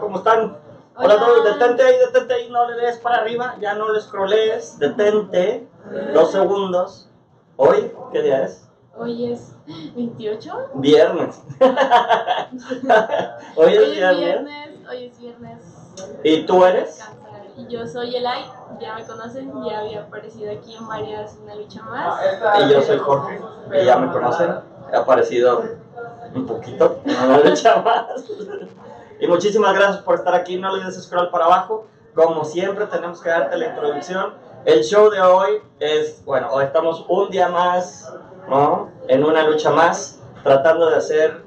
¿cómo están? Hola a todos, detente ahí, detente ahí, no le des para arriba, ya no le scrollees, detente, dos segundos. ¿Hoy? ¿Qué día es? Hoy es 28. Viernes. Hoy es viernes. Hoy es viernes. ¿Y tú eres? Y yo soy Elay, ya me conocen, ya había aparecido aquí en varias Una Lucha Más. Y yo soy Jorge, y ya me conocen, he aparecido un poquito en Una Lucha Más. Y muchísimas gracias por estar aquí. No olvides scroll para abajo. Como siempre, tenemos que darte la introducción. El show de hoy es, bueno, hoy estamos un día más, ¿no? En una lucha más, tratando de hacer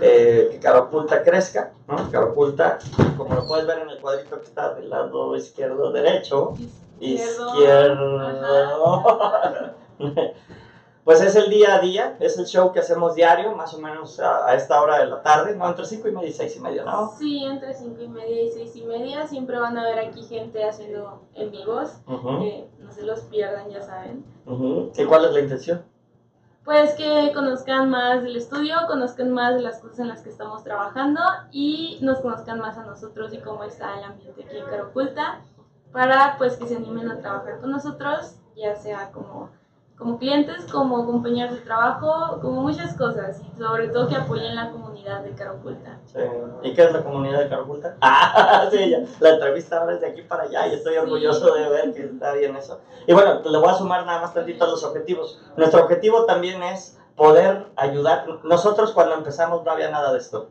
eh, que Carapulta crezca, ¿no? Carapulta, como lo puedes ver en el cuadrito que está del lado izquierdo, derecho, izquierdo. izquierdo. Pues es el día a día, es el show que hacemos diario, más o menos a, esta hora de la tarde, ¿no? Entre 5 y media y 6 y media, ¿no? Sí, entre 5 y media y 6 y media. Siempre van a ver aquí gente haciendo en vivos, que no se los pierdan, ya saben. ¿Y cuál es la intención? Pues que conozcan más del estudio, conozcan más de las cosas en las que estamos trabajando y nos conozcan más a nosotros y cómo está el ambiente aquí en Caroculta, para pues que se animen a trabajar con nosotros, ya sea como como clientes, como compañeros de trabajo, como muchas cosas, y sobre todo que apoyen la comunidad de Caroculta. Sí. ¿Y qué es la comunidad de Caroculta? Ah, sí, ya. la entrevista ahora es de aquí para allá y estoy orgulloso de ver que está bien eso. Y bueno, le voy a sumar nada más tantito a los objetivos. Nuestro objetivo también es poder ayudar. Nosotros cuando empezamos no había nada de esto,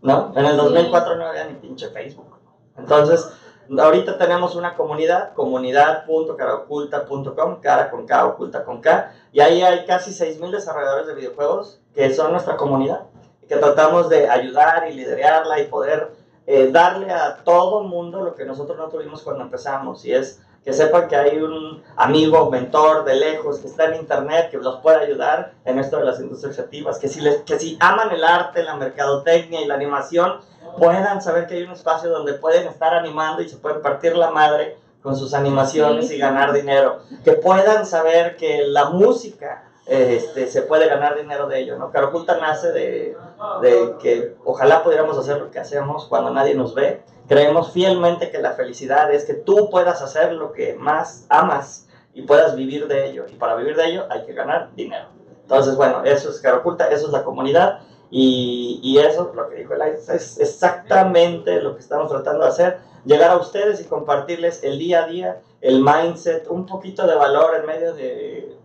¿no? En el 2004 no había ni pinche Facebook. Entonces, Ahorita tenemos una comunidad, comunidad.caraoculta.com, cara con K, oculta con K, y ahí hay casi 6.000 desarrolladores de videojuegos que son nuestra comunidad, que tratamos de ayudar y liderarla y poder eh, darle a todo el mundo lo que nosotros no tuvimos cuando empezamos, y es que sepan que hay un amigo, mentor de lejos que está en internet que los puede ayudar en esto de las industrias creativas, que si, les, que si aman el arte, la mercadotecnia y la animación, puedan saber que hay un espacio donde pueden estar animando y se pueden partir la madre con sus animaciones y ganar dinero. Que puedan saber que la música este, se puede ganar dinero de ello, ¿no? Caroculta nace de, de, que ojalá pudiéramos hacer lo que hacemos cuando nadie nos ve. Creemos fielmente que la felicidad es que tú puedas hacer lo que más amas y puedas vivir de ello. Y para vivir de ello hay que ganar dinero. Entonces, bueno, eso es Caroculta, eso es la comunidad. Y, y eso, lo que dijo Elias, es exactamente lo que estamos tratando de hacer, llegar a ustedes y compartirles el día a día, el mindset, un poquito de valor en medio de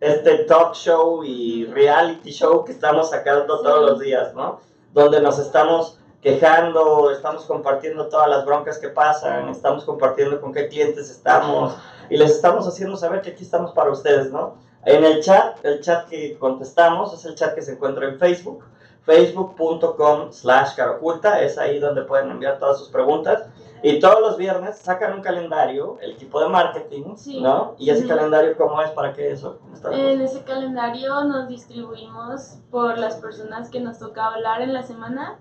este talk show y reality show que estamos sacando todos los días, ¿no? Donde nos estamos quejando, estamos compartiendo todas las broncas que pasan, estamos compartiendo con qué clientes estamos y les estamos haciendo saber que aquí estamos para ustedes, ¿no? En el chat, el chat que contestamos es el chat que se encuentra en Facebook facebook.com slash caroculta, es ahí donde pueden enviar todas sus preguntas. Y todos los viernes sacan un calendario, el equipo de marketing, ¿no? Y ese calendario, ¿cómo es? ¿Para qué eso? En ese calendario nos distribuimos por las personas que nos toca hablar en la semana.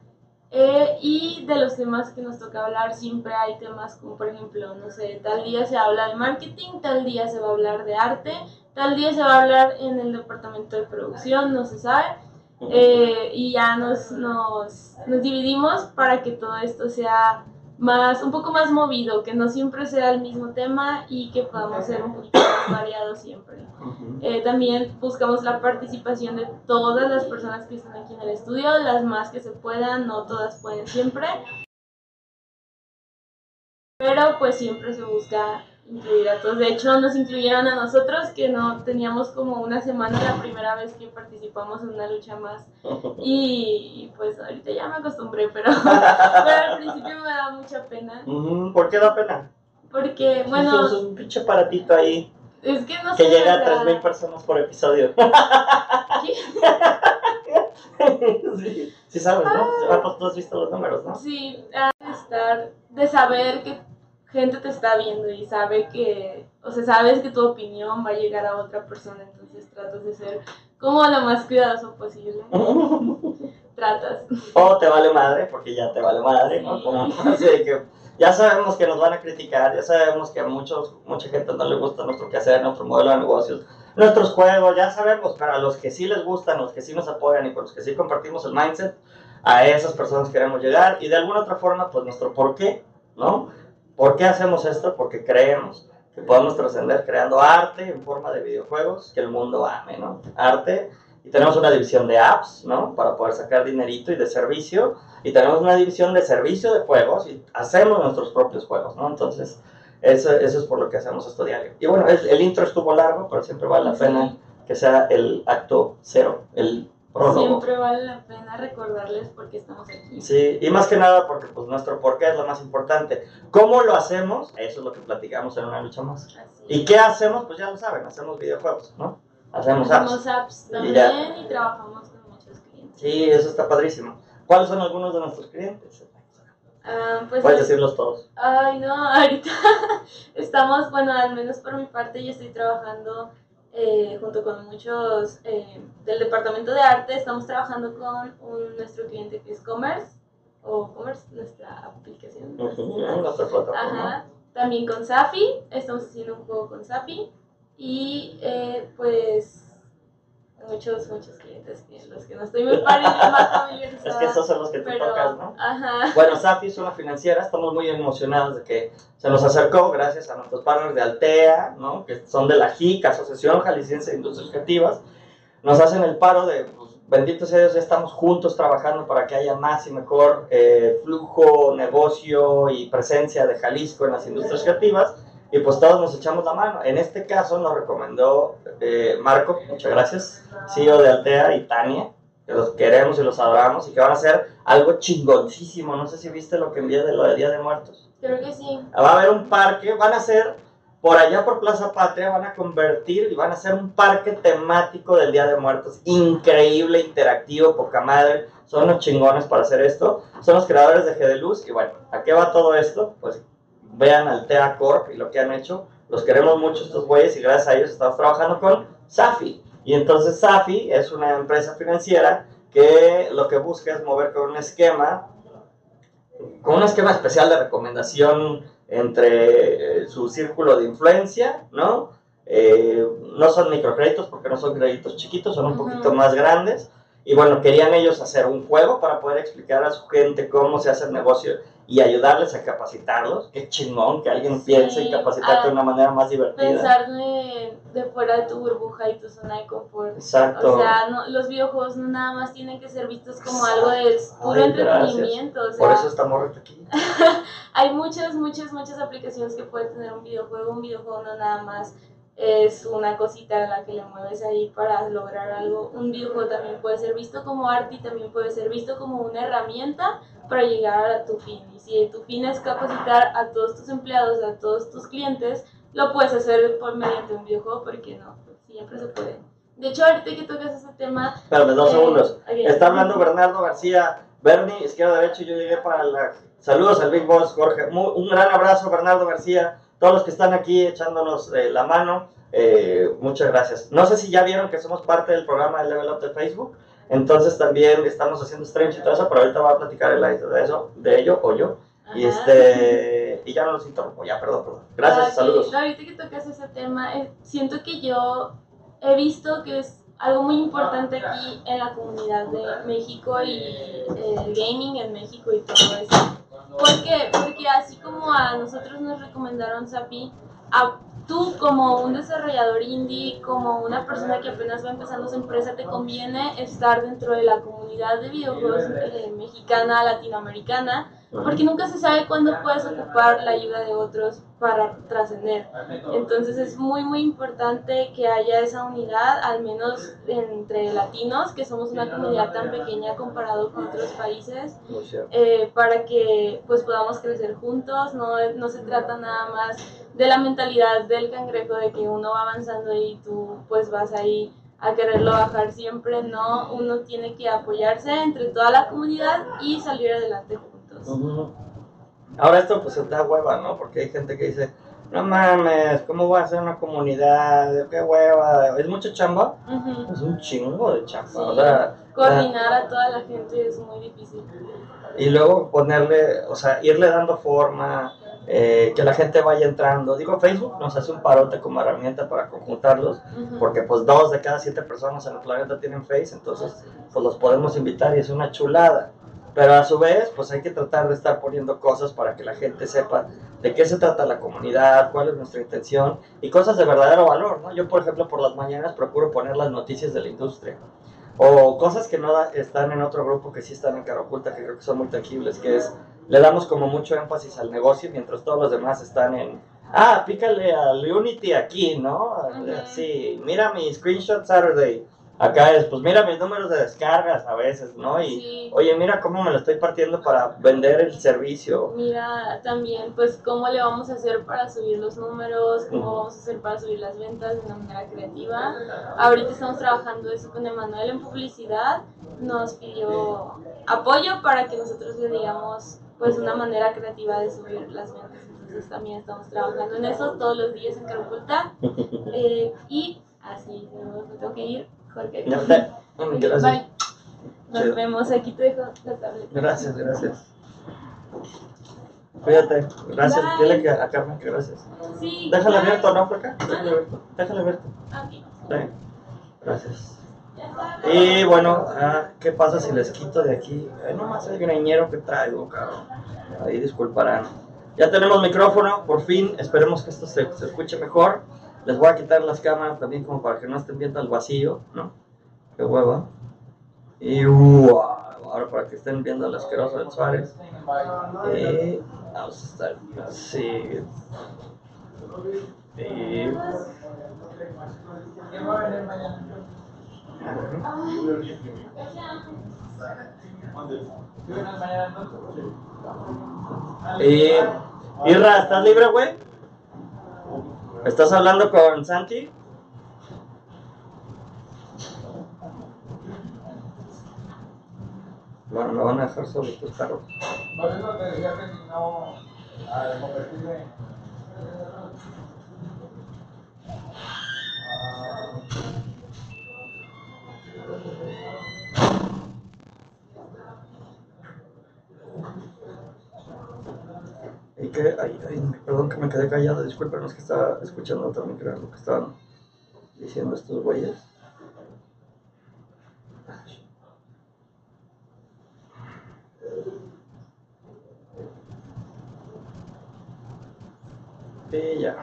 Eh, y de los temas que nos toca hablar, siempre hay temas como, por ejemplo, no sé, tal día se habla de marketing, tal día se va a hablar de arte, tal día se va a hablar en el departamento de producción, no se sabe. Eh, y ya nos, nos, nos, dividimos para que todo esto sea más, un poco más movido, que no siempre sea el mismo tema y que podamos ser un poquito más variados siempre. Eh, también buscamos la participación de todas las personas que están aquí en el estudio, las más que se puedan, no todas pueden siempre. Pero pues siempre se busca incluir a todos. De hecho, nos incluyeron a nosotros, que no teníamos como una semana la primera vez que participamos en una lucha más. Y, pues ahorita ya me acostumbré, pero, al principio me da mucha pena. ¿Por qué da pena? Porque, bueno... Es un pinche aparatito ahí. Es que no que sé. Que llega a 3.000 personas por episodio. sí, sí sabes, ¿no? Ah, pues tú has visto los números, ¿no? Sí, de estar, de saber que gente te está viendo y sabe que, o sea, sabes que tu opinión va a llegar a otra persona, entonces tratas de ser como lo más cuidadoso posible. tratas. O te vale madre, porque ya te vale madre, ¿no? Como, así que ya sabemos que nos van a criticar, ya sabemos que a muchos, mucha gente no le gusta nuestro quehacer, nuestro modelo de negocios, nuestros juegos, ya sabemos, pero a los que sí les gustan, los que sí nos apoyan y con los que sí compartimos el mindset, a esas personas queremos llegar y de alguna otra forma, pues nuestro por qué, ¿no? ¿Por qué hacemos esto? Porque creemos que podemos trascender creando arte en forma de videojuegos que el mundo ame, ¿no? Arte. Y tenemos una división de apps, ¿no? Para poder sacar dinerito y de servicio. Y tenemos una división de servicio de juegos y hacemos nuestros propios juegos, ¿no? Entonces, eso, eso es por lo que hacemos esto diario. Y bueno, el, el intro estuvo largo, pero siempre vale la pena que sea el acto cero, el prólogo. Siempre vale la pena recordarles por qué estamos aquí. Sí, y más que nada porque pues nuestro porqué es lo más importante. ¿Cómo lo hacemos? Eso es lo que platicamos en una lucha más. Así ¿Y qué hacemos? Pues ya lo saben, hacemos videojuegos, ¿no? Hacemos apps. Hacemos apps Y también ya. y trabajamos con muchos clientes. Sí, eso está padrísimo. ¿Cuáles son algunos de nuestros clientes? Ah, pues Puedes decirlos todos. Ay, no, ahorita estamos, bueno, al menos por mi parte, yo estoy trabajando eh, junto con muchos eh, del departamento de arte, estamos trabajando con un, nuestro cliente que es Commerce, o Commerce, nuestra aplicación. Ujú, Nuestra plataforma. Ajá, también con Safi, estamos haciendo un juego con Safi, y eh, pues muchos, muchos clientes los que no estoy muy más familiarizada. Es que esos son los que te pero, tocas, ¿no? Ajá. Bueno, Safi es una financiera, estamos muy emocionados de que se nos acercó gracias a nuestros partners de Altea, ¿no? que son de la JIC, Asociación Jalisciense de Industrias Creativas. Nos hacen el paro de, pues, bendito sea Dios, ya estamos juntos trabajando para que haya más y mejor eh, flujo, negocio y presencia de Jalisco en las industrias creativas. Y pues todos nos echamos la mano. En este caso nos recomendó eh, Marco, muchas gracias, CEO de Altea y Tania, que los queremos y los adoramos y que van a hacer algo chingoncísimo. No sé si viste lo que envié de lo de Día de Muertos. Creo que sí. Va a haber un parque, van a hacer por allá por Plaza Patria, van a convertir y van a hacer un parque temático del Día de Muertos. Increíble, interactivo, poca madre. Son unos chingones para hacer esto. Son los creadores de G de Luz. Y bueno, ¿a qué va todo esto? Pues vean al TEA Corp y lo que han hecho. Los queremos mucho estos güeyes y gracias a ellos estamos trabajando con Safi. Y entonces Safi es una empresa financiera que lo que busca es mover con un esquema, con un esquema especial de recomendación entre eh, su círculo de influencia, ¿no? Eh, no son microcréditos porque no son créditos chiquitos, son un poquito más grandes. Y bueno, querían ellos hacer un juego para poder explicar a su gente cómo se hace el negocio y ayudarles a capacitarlos. Qué chingón que alguien Sí, piense en capacitarte de una manera más divertida. Pensar de, de fuera de tu burbuja y tu zona de confort. Exacto. O sea, no, los videojuegos no nada más tienen que ser vistos como algo de puro Ay, entretenimiento. O sea, Por eso estamos aquí. hay muchas, muchas, muchas aplicaciones que puede tener un videojuego. Un videojuego no nada más es una cosita a la que le mueves ahí para lograr algo. Un videojuego también puede ser visto como arte y también puede ser visto como una herramienta para llegar a tu fin. Y si tu fin es capacitar a todos tus empleados, a todos tus clientes, lo puedes hacer por mediante un videojuego, porque no, siempre se puede. De hecho, ahorita que tocas ese tema... Espérame, dos eh, segundos. ok. Está hablando Bernardo García. Bernie, izquierda, derecho, yo llegué para la... Saludos al Big Boss, Jorge. Mu- un gran abrazo, Bernardo García. Todos los que están aquí echándonos eh, la mano, eh, muchas gracias. No sé si ya vieron que somos parte del programa de Level Up de Facebook. Entonces también estamos haciendo streams y todo eso, pero ahorita va a platicar el de eso, de ello o yo. Y este y ya no los interrumpo, ya, perdón, perdón. Gracias, sí. saludos. No, ahorita que tocas ese tema, eh, siento que yo he visto que es algo muy importante aquí en la comunidad de México y el gaming en México y todo eso. ¿Por qué? Porque así como a nosotros nos recomendaron Sapi, a tú como un desarrollador indie, como una persona que apenas va empezando su empresa, te conviene estar dentro de la comunidad de videojuegos eh, mexicana, latinoamericana, porque nunca se sabe cuándo puedes ocupar la ayuda de otros para trascender. Entonces es muy muy importante que haya esa unidad, al menos entre latinos, que somos una comunidad tan pequeña comparado con otros países, eh, para que pues podamos crecer juntos. No, no se trata nada más de la mentalidad del cangrejo de que uno va avanzando y tú pues vas ahí a quererlo bajar siempre. No, uno tiene que apoyarse entre toda la comunidad y salir adelante juntos. Ahora esto pues da hueva, ¿no? Porque hay gente que dice, no mames, ¿cómo voy a hacer una comunidad? ¿Qué hueva? ¿Es mucho chamba? Es un chingo de chamba. Sí. O sea, Coordinar a toda la gente es muy difícil. y luego ponerle, o sea, irle dando forma, eh, que la gente vaya entrando. Digo, Facebook nos hace un parote como herramienta para conjuntarlos, porque pues dos de cada siete personas en el planeta tienen Face, entonces pues los podemos invitar y es una chulada. Pero a su vez, pues hay que tratar de estar poniendo cosas para que la gente sepa de qué se trata la comunidad, cuál es nuestra intención y cosas de verdadero valor, ¿no? Yo, por ejemplo, por las mañanas procuro poner las noticias de la industria o cosas que no están en otro grupo que sí están en cara oculta, que creo que son muy tangibles, que es, le damos como mucho énfasis al negocio mientras todos los demás están en, ah, pícale al Unity aquí, ¿no? Sí, mira mi screenshot Saturday Acá es, pues mira mis números de descargas a veces, ¿no? Y oye, mira cómo me lo estoy partiendo para vender el servicio. Mira también, pues cómo le vamos a hacer para subir los números, cómo vamos a hacer para subir las ventas de una manera creativa. Ahorita estamos trabajando eso con Emanuel en publicidad. Nos pidió apoyo para que nosotros le digamos, pues, una manera creativa de subir las ventas. Entonces también estamos trabajando en eso todos los días en Carapulta. Eh, y así, me tengo que ir Gracias. Bye. Nos vemos. Aquí te dejo la tableta. Gracias, gracias. Cuídate. Gracias. Dile a Carmen que gracias. Sí. Déjale abierto, ¿no? Por acá. Déjale abierto. Déjale abierto. Aquí. Gracias. Y bueno, ah, ¿qué pasa si les quito de aquí? Ay, nomás el greñero que traigo, cabrón. Ahí disculparán. Ya tenemos micrófono, por fin. Esperemos que esto se, se escuche mejor. Les voy a quitar las cámaras también como para que no estén viendo al vacío, ¿no? Qué hueva. Y uh, ahora para que estén viendo el asqueroso del Suárez. Y vamos a estar así. Y... Y... Irra, ¿estás libre, güey? ¿Estás hablando con Santi? Bueno, me van a dejar sobre tus carros. No, eso te decía que si no, a convertirme. Que, ay, ay, perdón que me quedé callado, disculpen, es que estaba escuchando también creo lo que estaban diciendo estos güeyes. Y ya.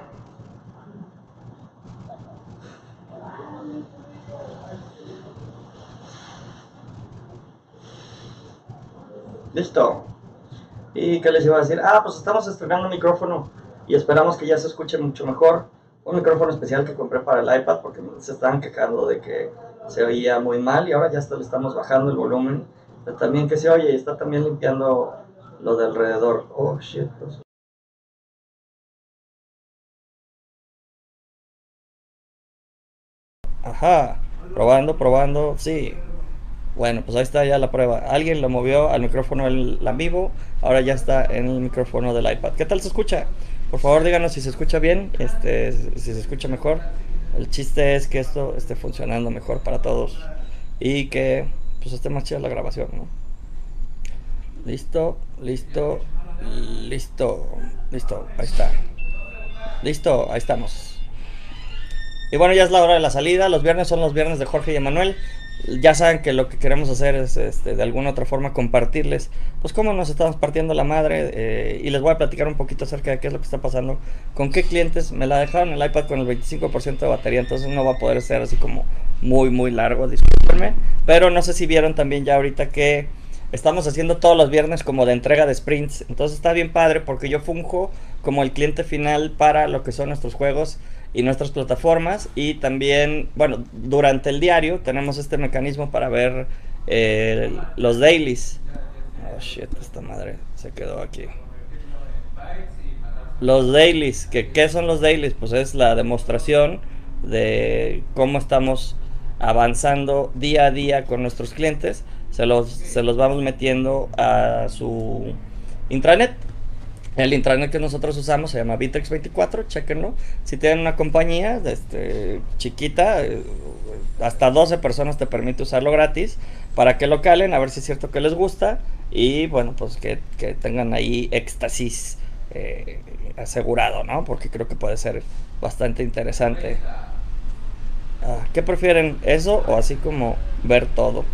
Listo. ¿Y qué les iba a decir? Ah, pues estamos estrenando un micrófono y esperamos que ya se escuche mucho mejor. Un micrófono especial que compré para el iPad porque se estaban quejando de que se oía muy mal y ahora ya está, le estamos bajando el volumen. también que se oye y está también limpiando lo de alrededor. Oh, shit. Ajá, probando, probando, sí. Bueno, pues ahí está ya la prueba. Alguien lo movió al micrófono del vivo, ahora ya está en el micrófono del iPad. ¿Qué tal se escucha? Por favor, díganos si se escucha bien, este, si se escucha mejor. El chiste es que esto esté funcionando mejor para todos y que pues esté más chida la grabación, ¿no? Listo, listo, listo, listo, ahí está. Listo, ahí estamos. Y bueno, ya es la hora de la salida. Los viernes son los viernes de Jorge y Emanuel. Ya saben que lo que queremos hacer es este, de alguna otra forma compartirles pues cómo nos estamos partiendo la madre eh, y les voy a platicar un poquito acerca de qué es lo que está pasando con qué clientes. Me la dejaron el iPad con el 25% de batería entonces no va a poder ser así como muy muy largo discúlpenme. Pero no sé si vieron también ya ahorita que estamos haciendo todos los viernes como de entrega de sprints. Entonces está bien padre porque yo funjo como el cliente final para lo que son nuestros juegos y nuestras plataformas. Y también, bueno, durante el diario tenemos este mecanismo para ver eh, los dailies. Oh shit, madre se quedó aquí. Los dailies, que, ¿qué son los dailies? Pues es la demostración de cómo estamos avanzando día a día con nuestros clientes. Se los, se los vamos metiendo a su intranet el intranet que nosotros usamos se llama Bittrex24, chequenlo. Si tienen una compañía este, chiquita, eh, hasta 12 personas te permite usarlo gratis para que lo calen, a ver si es cierto que les gusta y bueno, pues que, tengan ahí éxtasis eh, asegurado, ¿no? Porque creo que puede ser bastante interesante. Ah, ¿Qué prefieren? ¿Eso o así como ver todo?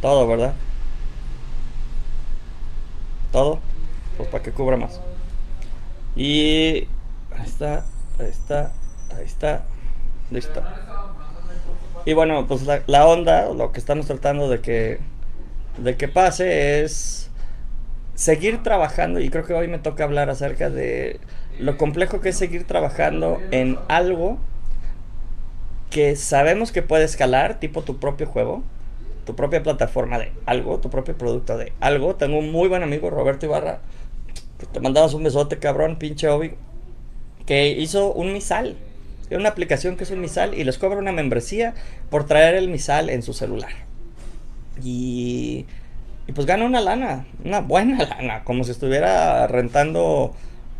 Todo, ¿verdad? todo, pues para que cubra más. Y ahí está, ahí está, ahí está, listo. Y bueno, pues la, la onda, lo que estamos tratando de que, de que pase es seguir trabajando, y creo que hoy me toca hablar acerca de lo complejo que es seguir trabajando en algo que sabemos que puede escalar, tipo tu propio juego, tu propia plataforma de algo, tu propio producto de algo. Tengo un muy buen amigo, Roberto Ibarra, te mandamos un besote, cabrón, pinche Obi, que hizo un misal. Es una aplicación que es un misal y les cobra una membresía por traer el misal en su celular. Y, y pues gana una lana, una buena lana, como si estuviera rentando,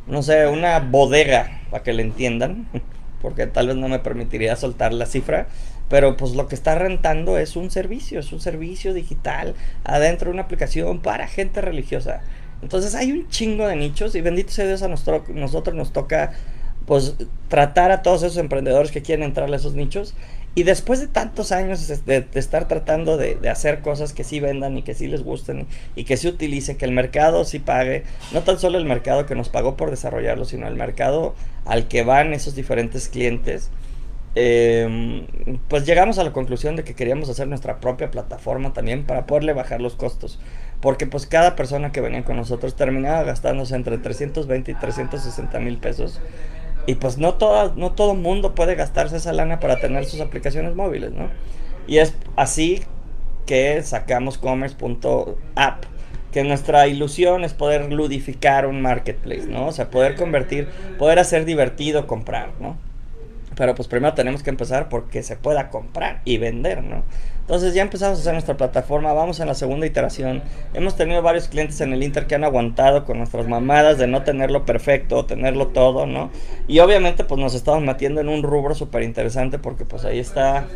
no sé, una bodega, para que le entiendan, porque tal vez no me permitiría soltar la cifra. Pero pues lo que está rentando es un servicio, es un servicio digital adentro de una aplicación para gente religiosa. Entonces hay un chingo de nichos y bendito sea Dios a nosotros, nosotros nos toca pues tratar a todos esos emprendedores que quieren entrar a esos nichos. Y después de tantos años de, estar tratando de, hacer cosas que sí vendan y que sí les gusten y que sí utilicen, que el mercado sí pague, no tan solo el mercado que nos pagó por desarrollarlo, sino el mercado al que van esos diferentes clientes, eh, pues llegamos a la conclusión de que queríamos hacer nuestra propia plataforma también para poderle bajar los costos. Porque pues cada persona que venía con nosotros terminaba gastándose entre 320 y 360 mil pesos. Y pues no, toda, no todo mundo puede gastarse esa lana para tener sus aplicaciones móviles, ¿no? Y es así que sacamos commerce.app, que nuestra ilusión es poder ludificar un marketplace, ¿no? O sea, poder convertir, poder hacer divertido comprar, ¿no? Pero pues primero tenemos que empezar porque se pueda comprar y vender, ¿no? Entonces ya empezamos a hacer nuestra plataforma, vamos en la segunda iteración. Hemos tenido varios clientes en el Inter que han aguantado con nuestras mamadas de no tenerlo perfecto, tenerlo todo, ¿no? Y obviamente pues nos estamos metiendo en un rubro súper interesante porque pues ahí está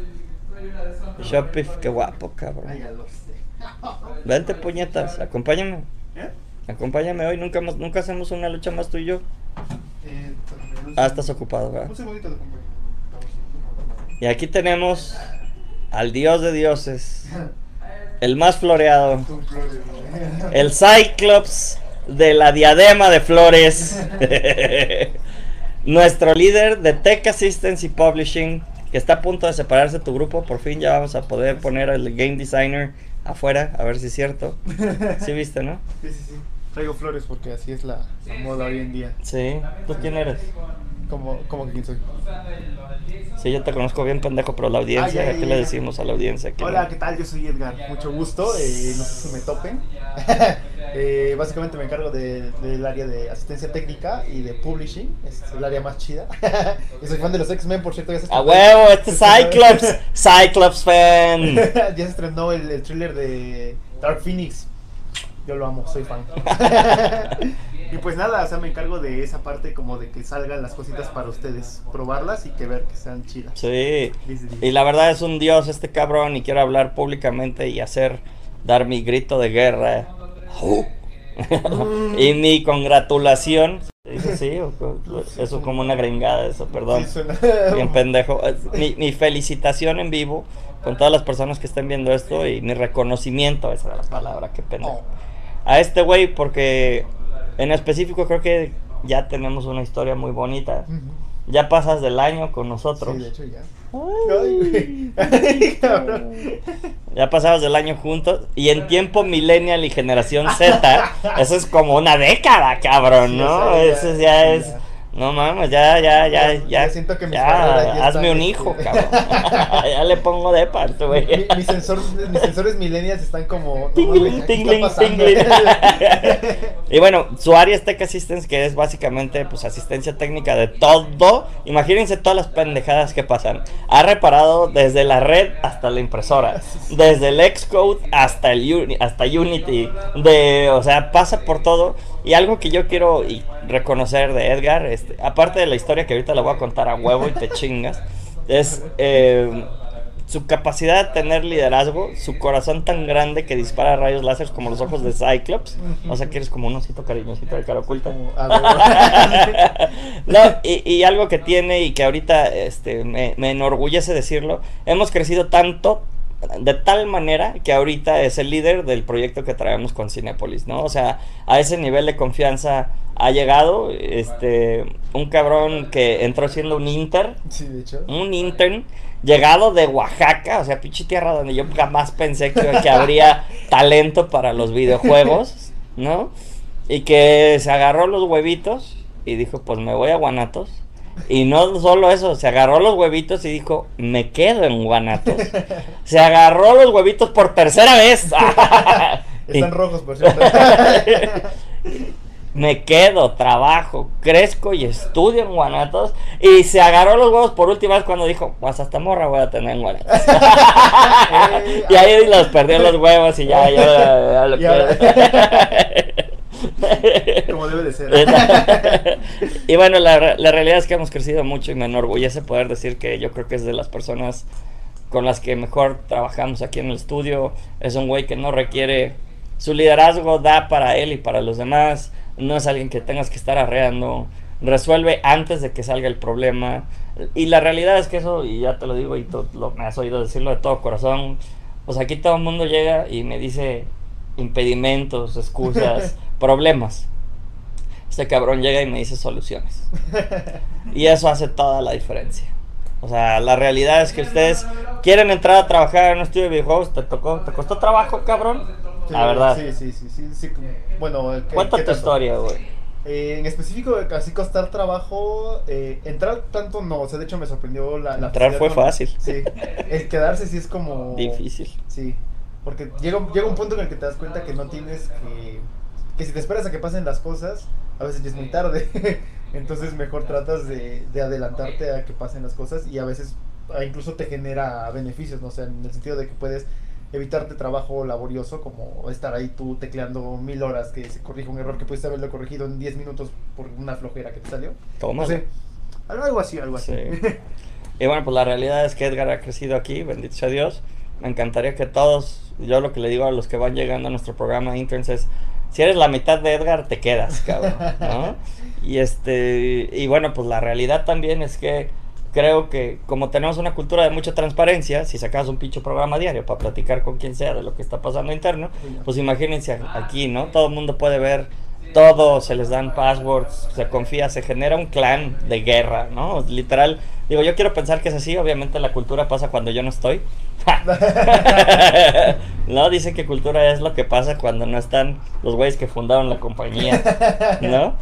Shopify, qué guapo, cabrón. Vente puñetas, acompáñame. Acompáñame hoy, nunca, más, nunca hacemos una lucha más tú y yo. Ah, estás ocupado, ¿verdad? Un segundito de compañía. Y aquí tenemos al dios de dioses, el más floreado, el Cyclops de la diadema de flores, nuestro líder de Tech Assistance y Publishing, que está a punto de separarse de tu grupo, por fin ya vamos a poder poner al game designer afuera, a ver si es cierto. ¿Sí viste, no? Sí, sí, sí. Traigo flores porque así es la, la moda hoy en día. Sí. ¿Tú quién eres? ¿Cómo, cómo que quién soy? Sí, yo te conozco bien, pendejo, pero la audiencia, Ay, ay, ¿qué ay, le decimos a la audiencia? Que Hola, no? ¿qué tal? Yo soy Edgar. Mucho gusto. Eh, no sé si me topen. Eh, básicamente me encargo de- del área de asistencia técnica y de publishing. Es el área más chida. y soy fan de los X-Men, por cierto. Ya se ¡A huevo! ¡Este Cyclops! ¡Cyclops fan! ya se estrenó el, el thriller de Dark Phoenix. Yo lo amo, soy fan. Y pues nada, o sea, me encargo de esa parte como de que salgan las cositas para ustedes, probarlas y que ver que sean chidas. Sí. Y la verdad es un dios este cabrón y quiero hablar públicamente y hacer, dar mi grito de guerra. y mi congratulación. ¿Se dice co- Eso como una gringada, eso, perdón. Sí, suena- Bien pendejo. Mi, mi felicitación en vivo con todas las personas que estén viendo esto y mi reconocimiento, esa era la palabra, qué pendejo. Oh. A este güey porque en específico creo que ya tenemos una historia muy bonita. Ya pasas del año con nosotros. Sí, de hecho ya. Ay, Ay, cabrón. Ya pasamos del año juntos y en tiempo millennial y generación Z, eso es como una década, cabrón, Sí, ¿no? o sea, ya- eso ya sí, es, ya. No mames, ya, ya, ya, Ya- siento que mis ya, hazme un este- hijo, cabrón, ya le pongo de parte, güey. Mi- mis, sensor- mis sensores millennials están como. Tingling, mames, ¿qué tingling, tingling. y bueno, su área es Tech Assistance, que es básicamente pues asistencia técnica de todo. Imagínense todas las pendejadas que pasan. Ha reparado desde la red hasta la impresora, desde el Xcode hasta el Uni- hasta Unity, de, o sea, pasa por todo. Y algo que yo quiero y reconocer de Edgar, este, aparte de la historia que ahorita la voy a contar a huevo y te chingas, es eh, su capacidad de tener liderazgo, su corazón tan grande que dispara rayos láser como los ojos de Cyclops. O sea que eres como un osito cariñosito de cara oculta. No, y, y algo que tiene y que ahorita este, me, me enorgullece decirlo, hemos crecido tanto de tal manera que ahorita es el líder del proyecto que traemos con Cinepolis, ¿no? O sea, a ese nivel de confianza ha llegado este un cabrón que entró siendo un inter, Sí, de hecho. un intern llegado de Oaxaca, o sea, pinche tierra donde yo jamás pensé que, que habría talento para los videojuegos, ¿no? Y que se agarró los huevitos y dijo, pues me voy a Guanatos. Y no solo eso, se agarró los huevitos y dijo, me quedo en Guanatos. Se agarró los huevitos por tercera vez. Están rojos, por cierto. me quedo, trabajo, crezco y estudio en Guanatos. Y se agarró los huevos por última vez cuando dijo, pues hasta morra voy a tener en Guanatos. y ahí los perdió los huevos y ya, ya, ya lo Y ahora- quiero. Como debe de ser. y bueno, la, la realidad es que hemos crecido mucho y me enorgullece poder decir que yo creo que es de las personas con las que mejor trabajamos aquí en el estudio. Es un güey que no requiere. Su liderazgo da para él y para los demás. No es alguien que tengas que estar arreando. Resuelve antes de que salga el problema. Y la realidad es que eso, y ya te lo digo, y tú lo, me has oído decirlo de todo corazón. Pues aquí todo el mundo llega y me dice impedimentos, excusas, problemas. Este cabrón llega y me dice soluciones. Y eso hace toda la diferencia. O sea, la realidad es que ustedes quieren entrar a trabajar en un estudio de videojuegos, te tocó, te costó trabajo, cabrón. Sí, La verdad. Sí, sí, sí, sí, sí. Bueno, ¿qué- Cuenta tu historia, güey. Eh, en específico, casi costar trabajo, eh, entrar tanto no, o sea, de hecho me sorprendió la... la Entrar fue con- fácil. Sí, el quedarse sí es como... Difícil. Sí, porque llega, llega un punto en el que te das cuenta que no tienes que... Que si te esperas a que pasen las cosas, a veces ya es muy tarde. Entonces mejor tratas de, de adelantarte a que pasen las cosas y a veces incluso te genera beneficios, ¿no? O sea, en el sentido de que puedes evitarte trabajo laborioso como estar ahí tú tecleando mil horas que se corrija un error que pudiste haberlo corregido en 10 minutos por una flojera que te salió. Toma. No sé, algo, algo así, algo así. Sí. Y bueno, pues la realidad es que Edgar ha crecido aquí, bendito sea Dios. Me encantaría que todos, yo lo que le digo a los que van llegando a nuestro programa de interns es, si eres la mitad de Edgar, te quedas, cabrón, ¿no? Y este, y bueno, pues la realidad también es que creo que como tenemos una cultura de mucha transparencia, si sacas un pinche programa diario para platicar con quien sea de lo que está pasando interno, pues imagínense a- aquí, ¿no? Todo el mundo puede ver todo, se les dan passwords, se confía, se genera un clan de guerra, ¿no? Literal, digo, yo quiero pensar que es así, obviamente la cultura pasa cuando yo no estoy. no, dicen que cultura es lo que pasa cuando no están los güeyes que fundaron la compañía, ¿no?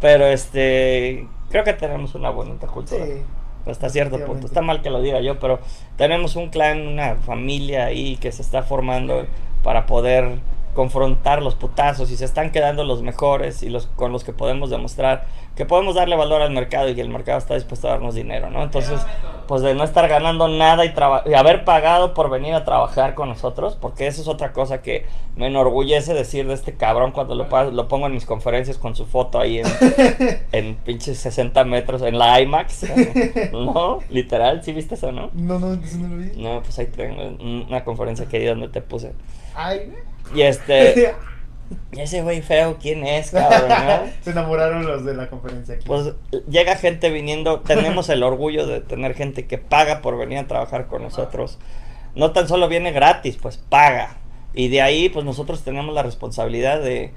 Pero este, creo que tenemos una bonita cultura. Sí. Hasta cierto punto. Está mal que lo diga yo, pero tenemos un clan, una familia ahí que se está formando para poder confrontar los putazos y se están quedando los mejores y los con los que podemos demostrar que podemos darle valor al mercado y que el mercado está dispuesto a darnos dinero, ¿no? Entonces, pues de no estar ganando nada y, y haber pagado por venir a trabajar con nosotros, porque eso es otra cosa que me enorgullece decir de este cabrón cuando lo, pongo en mis conferencias con su foto ahí en, en pinches 60 metros en la IMAX. ¿No? Literal, ¿sí viste eso, no? No, no, no lo vi. No, pues ahí tengo una conferencia que di donde te puse. Ay, Y este, ¿y ese güey feo, ¿quién es, cabrón? no? Se enamoraron los de la conferencia aquí. Pues llega gente viniendo, tenemos el orgullo de tener gente que paga por venir a trabajar con nosotros. No tan solo viene gratis, pues paga. Y de ahí, pues nosotros tenemos la responsabilidad de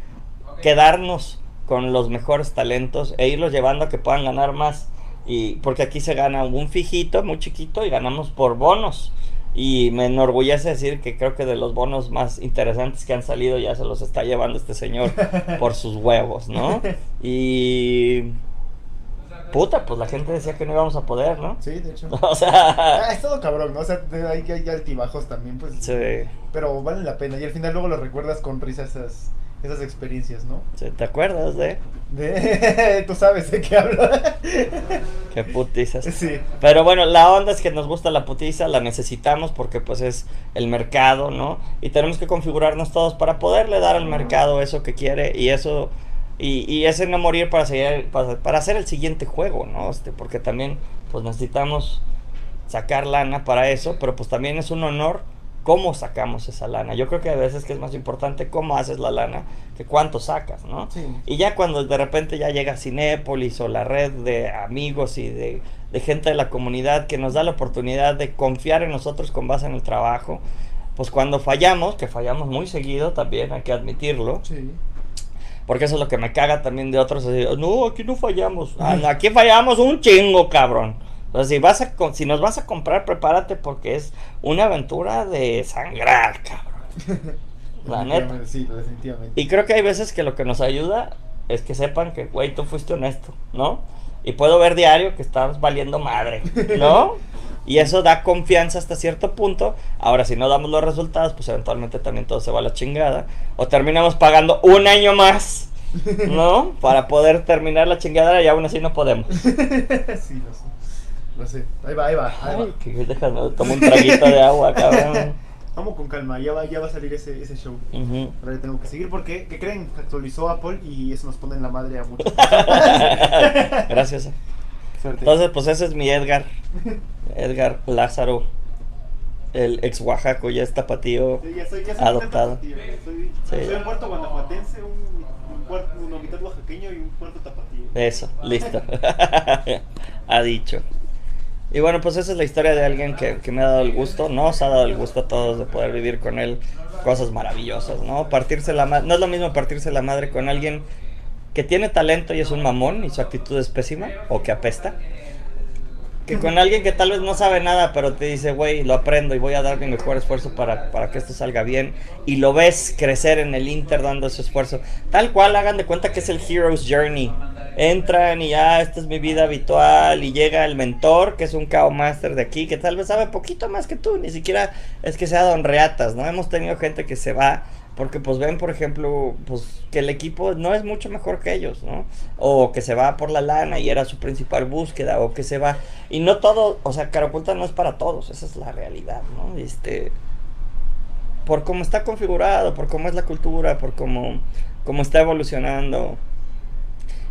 quedarnos con los mejores talentos e irlos llevando a que puedan ganar más. Y porque aquí se gana un fijito muy chiquito y ganamos por bonos. Y me enorgullece decir que creo que de los bonos más interesantes que han salido ya se los está llevando este señor por sus huevos, ¿no? Y puta, pues la gente decía que no íbamos a poder, ¿no? Sí, de hecho. O Ah, sea, es todo cabrón, ¿no? O sea, hay, hay altibajos también, pues. sí, Pero vale la pena. Y al final luego lo recuerdas con risa esas, esas experiencias, ¿no? ¿te acuerdas de De... Tú sabes de qué hablo. qué putizas? sí. Pero bueno, la onda es que nos gusta la putiza, la necesitamos porque pues es el mercado, ¿no? Y tenemos que configurarnos todos para poderle dar al mercado eso que quiere y eso y, y ese no morir para seguir para, para hacer el siguiente juego, ¿no? Este, porque también pues necesitamos sacar lana para eso, pero pues también es un honor cómo sacamos esa lana. Yo creo que a veces que es más importante cómo haces la lana que cuánto sacas, ¿no? Sí. Y ya cuando de repente ya llega Cinépolis o la red de amigos y de, de gente de la comunidad que nos da la oportunidad de confiar en nosotros con base en el trabajo, pues cuando fallamos, que fallamos muy seguido también, hay que admitirlo, Sí. porque eso es lo que me caga también de otros. así, no, aquí no fallamos. Ah, no, aquí fallamos un chingo, cabrón. Entonces, si, vas a, si nos vas a comprar, prepárate porque es una aventura de sangrar, cabrón. La neta. Sí, definitivamente. Y creo que hay veces que lo que nos ayuda es que sepan que, güey, tú fuiste honesto, ¿no? Y puedo ver diario que estás valiendo madre, ¿no? Y eso da confianza hasta cierto punto. Ahora, si no damos los resultados, pues eventualmente también todo se va a la chingada. O terminamos pagando un año más, ¿no? Para poder terminar la chingadera y aún así no podemos. sí, lo sé. Lo sé. Ahí va, ahí va. Ahí va. Ay, que déjame, tomo un traguito de agua, cabrón. Vamos con calma, ya va, ya va a salir ese, ese show. Ujú. Ahora ya tengo que seguir porque, ¿qué creen? Actualizó Apple y eso nos pone en la madre a muchos. Gracias. Suerte. Entonces, pues ese es mi Edgar. Edgar Lázaro. El ex Oaxaco, ya es tapatío. Sí, ya soy, ya soy Adoptado. un tapatío, Soy, Sí. soy un cuarto guanajuatense, un, un una mitad oaxaqueño y un cuarto tapatío. Eso, listo. ha dicho. Y bueno, pues esa es la historia de alguien que, que me ha dado el gusto, nos ha dado el gusto a todos de poder vivir con él cosas maravillosas, ¿no? Partirse la no es lo mismo partirse la madre con alguien que tiene talento y es un mamón y su actitud es pésima o que apesta, que con alguien que tal vez no sabe nada, pero te dice, güey, lo aprendo y voy a dar mi mejor esfuerzo para, para que esto salga bien. Y lo ves crecer en el Inter dando ese esfuerzo. Tal cual, hagan de cuenta que es el Hero's Journey. Entran y ya, esta es mi vida habitual. Y llega el mentor, que es un KO Master de aquí, que tal vez sabe poquito más que tú. Ni siquiera es que sea Don Reatas, ¿no? Hemos tenido gente que se va porque pues ven, por ejemplo, pues que el equipo no es mucho mejor que ellos, ¿no? O que se va por la lana y era su principal búsqueda, o que se va... Y no todo, o sea, Caraculta no es para todos, esa es la realidad, ¿no? Este... Por cómo está configurado, por cómo es la cultura, por cómo, cómo está evolucionando.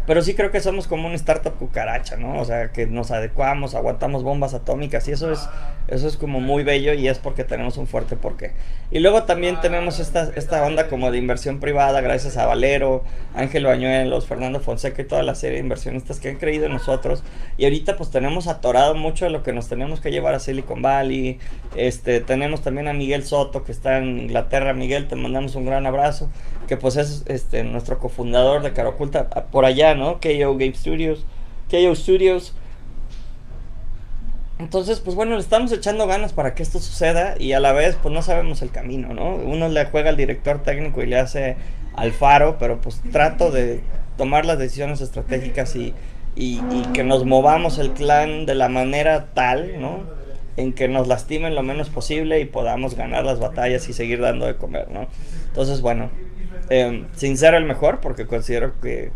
Pero sí creo que somos como un startup cucaracha, ¿no? O sea, que nos adecuamos, aguantamos bombas atómicas y eso es, eso es como muy bello y es porque tenemos un fuerte porqué. Y luego también tenemos esta, esta onda como de inversión privada gracias a Valero, Ángel Bañuelos, Fernando Fonseca y toda la serie de inversionistas que han creído en nosotros. Y ahorita pues tenemos atorado mucho de lo que nos tenemos que llevar a Silicon Valley. Este, tenemos también a Miguel Soto que está en Inglaterra. Miguel, te mandamos un gran abrazo. Que pues es este, nuestro cofundador de Caraculta por allá, ¿no? KO Game Studios. KO Studios. Entonces, pues bueno, le estamos echando ganas para que esto suceda y a la vez, pues no sabemos el camino, ¿no? Uno le juega al director técnico y le hace al faro, pero pues trato de tomar las decisiones estratégicas y, y, y que nos movamos el clan de la manera tal, ¿no? En que nos lastimen lo menos posible y podamos ganar las batallas y seguir dando de comer, ¿no? Entonces, bueno, eh, sin ser el mejor, porque considero que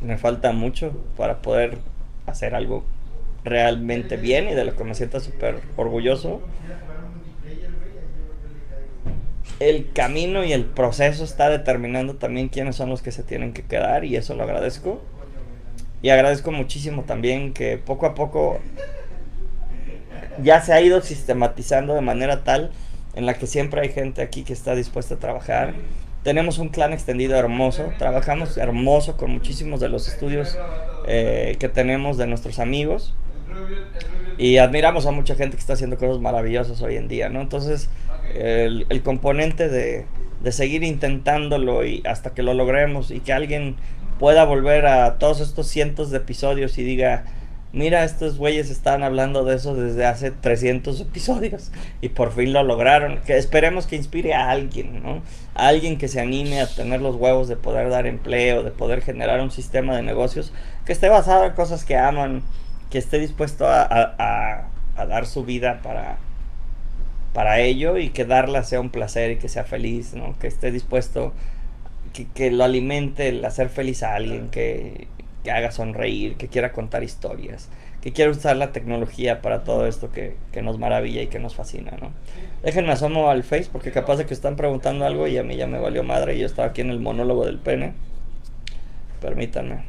me falta mucho para poder hacer algo realmente bien y de lo que me siento súper orgulloso. El camino y el proceso está determinando también quiénes son los que se tienen que quedar y eso lo agradezco. Y agradezco muchísimo también que poco a poco ya se ha ido sistematizando de manera tal en la que siempre hay gente aquí que está dispuesta a trabajar. Tenemos un clan extendido hermoso, trabajamos hermoso con muchísimos de los estudios eh, que tenemos de nuestros amigos y admiramos a mucha gente que está haciendo cosas maravillosas hoy en día, ¿no? Entonces, el, el componente de, de seguir intentándolo y hasta que lo logremos y que alguien pueda volver a todos estos cientos de episodios y diga, mira, estos güeyes están hablando de eso desde hace 300 episodios y por fin lo lograron. Que esperemos que inspire a alguien, ¿no? A alguien que se anime a tener los huevos de poder dar empleo, de poder generar un sistema de negocios que esté basado en cosas que aman, que esté dispuesto a, dar su vida para, para ello y que darla sea un placer y que sea feliz, ¿no? Que esté dispuesto, que lo alimente el hacer feliz a alguien, que, que haga sonreír, que quiera contar historias, que quiera usar la tecnología para todo esto que, que nos maravilla y que nos fascina, ¿no? Déjenme asomo al Face porque capaz de que están preguntando algo y a mí ya me valió madre y yo estaba aquí en el monólogo del pene. Permítanme.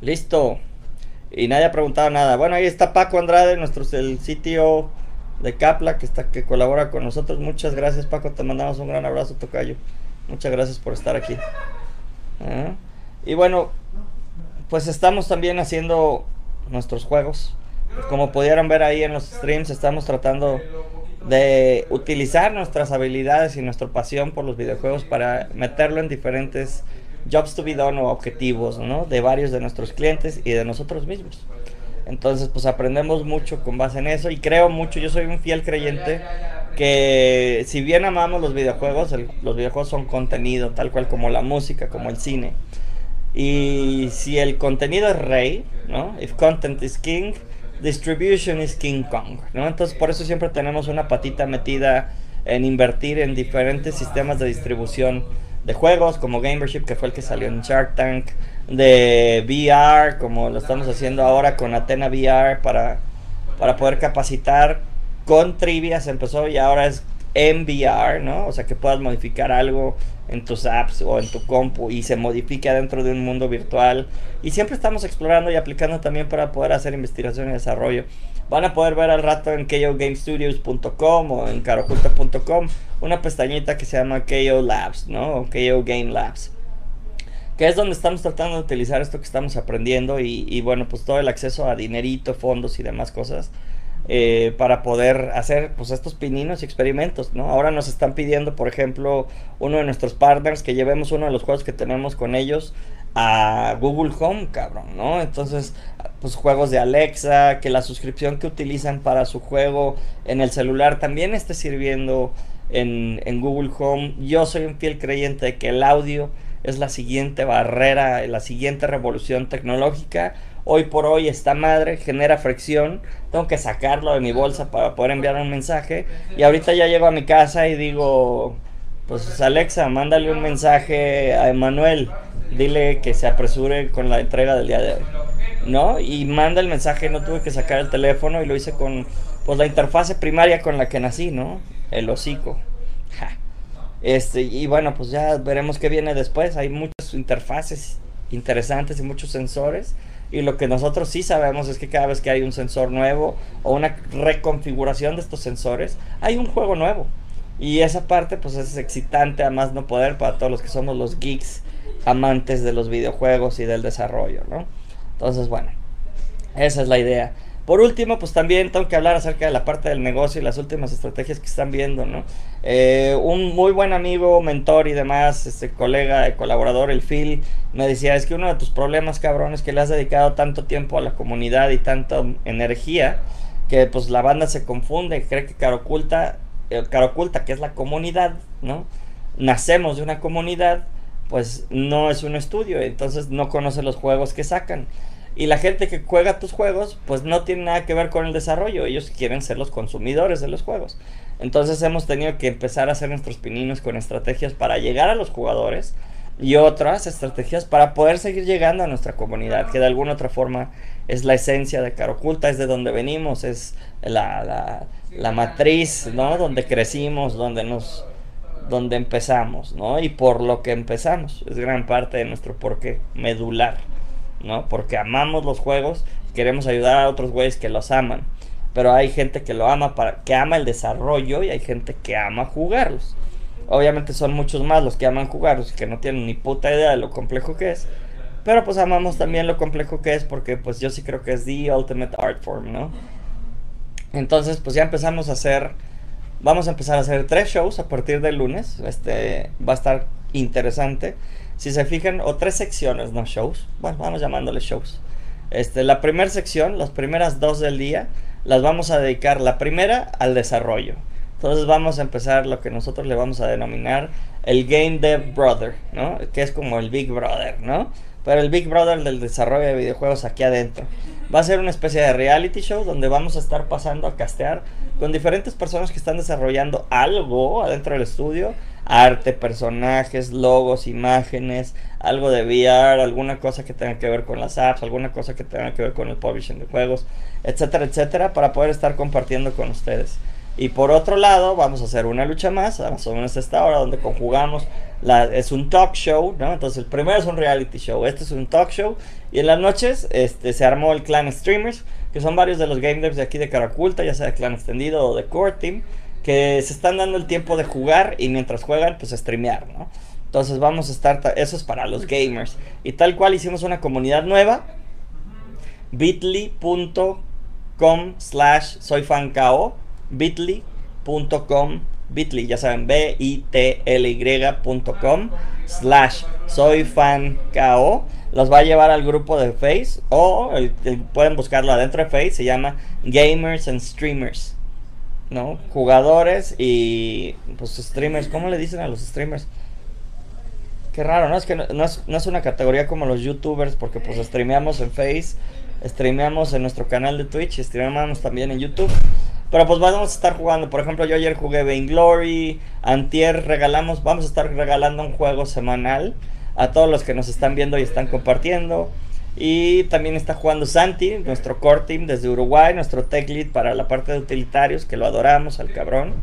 Listo. Y nadie ha preguntado nada. Bueno, ahí está Paco Andrade, nuestro el sitio de Capla que está que colabora con nosotros. Muchas gracias, Paco. Te mandamos un gran abrazo, Tocayo. Muchas gracias por estar aquí. Ah, Y bueno, pues estamos también haciendo nuestros juegos. Como pudieron ver ahí en los streams, estamos tratando de utilizar nuestras habilidades y nuestra pasión por los videojuegos para meterlo en diferentes jobs to be done o objetivos, ¿no? De varios de nuestros clientes y de nosotros mismos. Entonces, pues aprendemos mucho con base en eso y creo mucho, yo soy un fiel creyente que si bien amamos los videojuegos, el- los videojuegos son contenido, tal cual como la música, como el cine. Y si el contenido es rey, ¿no? If content is king, distribution is King Kong, ¿no? Entonces por eso siempre tenemos una patita metida en invertir en diferentes sistemas de distribución de juegos, como Gamership, que fue el que salió en Shark Tank, de VR, como lo estamos haciendo ahora con Athena VR, para, para poder capacitar con trivia, se empezó y ahora es en VR, ¿no? O sea, que puedas modificar algo en tus apps o en tu compu y se modifique dentro de un mundo virtual. Y siempre estamos explorando y aplicando también para poder hacer investigación y desarrollo. Van a poder ver al rato en kogamestudios.com o en caroculta.com una pestañita que se llama KO Labs, ¿no? O Game Labs. Que es donde estamos tratando de utilizar esto que estamos aprendiendo y, y bueno, pues todo el acceso a dinerito, fondos y demás cosas. Eh, para poder hacer pues estos pininos y experimentos, ¿no? Ahora nos están pidiendo, por ejemplo, uno de nuestros partners que llevemos uno de los juegos que tenemos con ellos a Google Home, cabrón, ¿no? Entonces, pues juegos de Alexa, que la suscripción que utilizan para su juego en el celular también esté sirviendo en, en Google Home. Yo soy un fiel creyente de que el audio es la siguiente barrera, la siguiente revolución tecnológica. Hoy por hoy esta madre genera fricción, tengo que sacarlo de mi bolsa para poder enviar un mensaje y ahorita ya llego a mi casa y digo, pues Alexa, mándale un mensaje a Emanuel, dile que se apresure con la entrega del día de hoy. ¿No? Y manda el mensaje, no tuve que sacar el teléfono y lo hice con pues la interfase primaria con la que nací, ¿no? El hocico. Ja. Este, y bueno, pues ya veremos qué viene después. Hay muchas interfaces interesantes y muchos sensores. Y lo que nosotros sí sabemos es que cada vez que hay un sensor nuevo o una reconfiguración de estos sensores, hay un juego nuevo. Y esa parte pues es excitante a más no poder para todos los que somos los geeks amantes de los videojuegos y del desarrollo, ¿no? Entonces, bueno, esa es la idea. Por último, pues también tengo que hablar acerca de la parte del negocio y las últimas estrategias que están viendo, ¿no? Eh, un muy buen amigo, mentor y demás, este colega, colaborador, el Phil, me decía, es que uno de tus problemas, cabrón, es que le has dedicado tanto tiempo a la comunidad y tanta energía que pues la banda se confunde, cree que Caro Oculta, eh, que es la comunidad, ¿no? Nacemos de una comunidad, pues no es un estudio, entonces no conoce los juegos que sacan. Y la gente que juega tus juegos, pues no tiene nada que ver con el desarrollo. Ellos quieren ser los consumidores de los juegos. Entonces hemos tenido que empezar a hacer nuestros pininos con estrategias para llegar a los jugadores y otras estrategias para poder seguir llegando a nuestra comunidad, que de alguna otra forma es la esencia de Caro Oculta, es de donde venimos, es la, la, la matriz, ¿no? Donde crecimos, donde nos donde empezamos, ¿no? Y por lo que empezamos, es gran parte de nuestro porqué medular. ¿No? Porque amamos los juegos, queremos ayudar a otros güeyes que los aman. Pero hay gente que lo ama para que ama el desarrollo y hay gente que ama jugarlos. Obviamente son muchos más los que aman jugarlos y que no tienen ni puta idea de lo complejo que es. Pero pues amamos también lo complejo que es porque pues yo sí creo que es the ultimate art form, ¿no? Entonces pues ya empezamos a hacer vamos a empezar a hacer tres shows a partir del lunes. Este va a estar interesante. Si se fijan, o tres secciones, no shows. Bueno, vamos llamándole shows. Este, la primera sección, las primeras dos del día, las vamos a dedicar la primera al desarrollo. Entonces vamos a empezar lo que nosotros le vamos a denominar el Game Dev Brother, ¿no? Que es como el Big Brother, ¿no? Pero el Big Brother del desarrollo de videojuegos aquí adentro. Va a ser una especie de reality show donde vamos a estar pasando a castear con diferentes personas que están desarrollando algo adentro del estudio. Arte, personajes, logos, imágenes, algo de VR, alguna cosa que tenga que ver con las apps, alguna cosa que tenga que ver con el publishing de juegos, etcétera, etcétera, para poder estar compartiendo con ustedes. Y por otro lado, vamos a hacer una lucha más, más o menos esta hora, donde conjugamos, es un talk show, ¿no? Entonces el primero es un reality show, este es un talk show, y en las noches este, se armó el clan Streamers, que que son varios de los game devs de aquí de Caraculta, ya sea de Clan Extendido o de Core Team, que se están dando el tiempo de jugar y mientras juegan, pues streamear, ¿no? Entonces vamos a estar, eso es para los gamers. Y tal cual hicimos una comunidad nueva, bit.ly.com slash soyfancao, bit.ly.com, bit.ly, ya saben, b-i-t-l-y.com slash soyfancao. Los va a llevar al grupo de Face o pueden buscarlo adentro de Face, se llama Gamers and Streamers. ¿no? Jugadores y pues streamers, ¿cómo le dicen a los streamers? Qué raro, ¿no? Es que no, es, una categoría como los youtubers porque pues streameamos en Face, streameamos en nuestro canal de Twitch y streameamos también en YouTube. Pero pues vamos a estar jugando, por ejemplo, yo ayer jugué Vainglory, Antier regalamos, vamos a estar regalando un juego semanal a todos los que nos están viendo y están compartiendo. Y también está jugando Santi, nuestro core team desde Uruguay, nuestro tech lead para la parte de utilitarios, que lo adoramos al cabrón.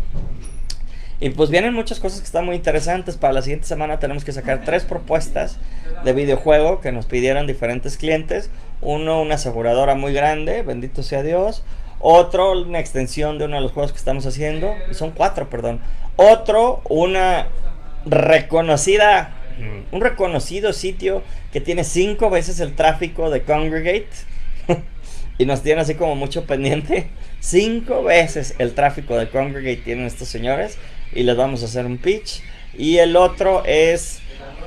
Y pues vienen muchas cosas que están muy interesantes. Para la siguiente semana tenemos que sacar tres propuestas de videojuego que nos pidieron diferentes clientes. Uno, una aseguradora muy grande, bendito sea Dios. Otro, una extensión de uno de los juegos que estamos haciendo. Son cuatro, perdón. Otro, una reconocida un reconocido sitio que tiene cinco veces el tráfico de Congregate. y nos tiene así como mucho pendiente. Cinco veces el tráfico de Congregate tienen estos señores. Y les vamos a hacer un pitch. Y el otro es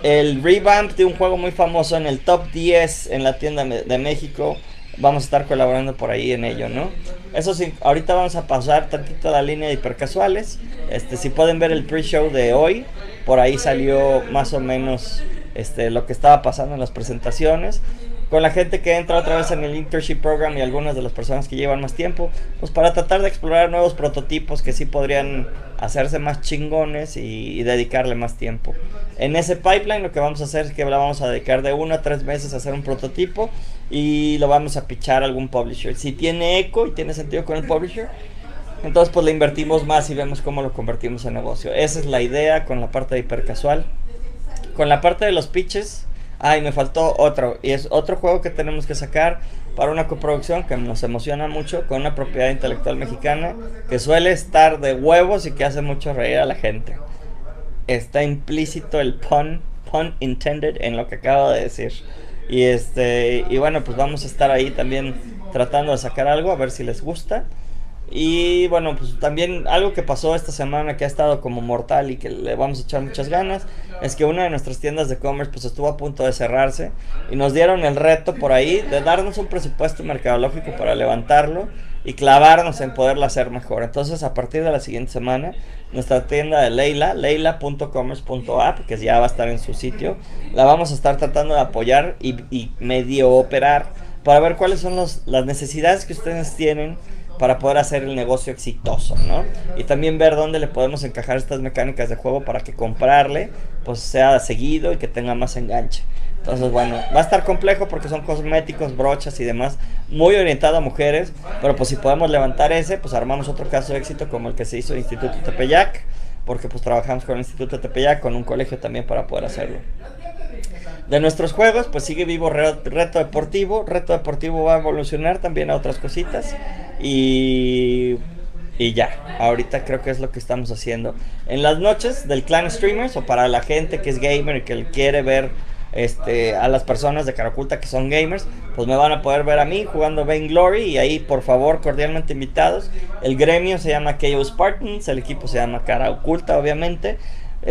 el revamp de un juego muy famoso en el top 10 en la tienda de México. Vamos a estar colaborando por ahí en ello, ¿no? Eso sí, ahorita vamos a pasar tantito la línea de hipercasuales. Este, si pueden ver el pre-show de hoy, por ahí salió más o menos este, lo que estaba pasando en las presentaciones. Con la gente que entra otra vez en el internship program y algunas de las personas que llevan más tiempo, pues para tratar de explorar nuevos prototipos que sí podrían hacerse más chingones y, dedicarle más tiempo. En ese pipeline lo que vamos a hacer es que la vamos a dedicar de uno a tres meses a hacer un prototipo y lo vamos a pichar a algún publisher. Si tiene eco y tiene sentido con el publisher, entonces pues le invertimos más y vemos cómo lo convertimos en negocio. Esa es la idea con la parte de hipercasual. Con la parte de los pitches, ay, me faltó otro. Y es otro juego que tenemos que sacar para una coproducción que nos emociona mucho con una propiedad intelectual mexicana que suele estar de huevos y que hace mucho reír a la gente. Está implícito el pun, pun intended en lo que acabo de decir. Y este y bueno, pues vamos a estar ahí también tratando de sacar algo a ver si les gusta. Y bueno, pues también algo que pasó esta semana que ha estado como mortal y que le vamos a echar muchas ganas es que una de nuestras tiendas de commerce pues estuvo a punto de cerrarse y nos dieron el reto por ahí de darnos un presupuesto mercadológico para levantarlo y clavarnos en poderlo hacer mejor. Entonces, a partir de la siguiente semana, nuestra tienda de Leila, leila.commerce.app, que ya va a estar en su sitio, la vamos a estar tratando de apoyar y, y medio operar para ver cuáles son los, las necesidades que ustedes tienen para poder hacer el negocio exitoso, ¿no? Y también ver dónde le podemos encajar estas mecánicas de juego para que comprarle pues sea seguido y que tenga más enganche. Entonces, bueno, va a estar complejo porque son cosméticos, brochas y demás, muy orientado a mujeres, pero pues si podemos levantar ese, pues armamos otro caso de éxito como el que se hizo en Instituto Tepeyac, porque pues trabajamos con el Instituto Tepeyac, con un colegio también para poder hacerlo. De nuestros juegos, pues sigue vivo Reto Deportivo. Reto Deportivo va a evolucionar también a otras cositas. Y, y ya, ahorita creo que es lo que estamos haciendo. En las noches del clan streamers o para la gente que es gamer y que quiere ver este, a las personas de cara oculta que son gamers, pues me van a poder ver a mí jugando Vainglory y ahí por favor cordialmente invitados. El gremio se llama KO Spartans, el equipo se llama Cara Oculta obviamente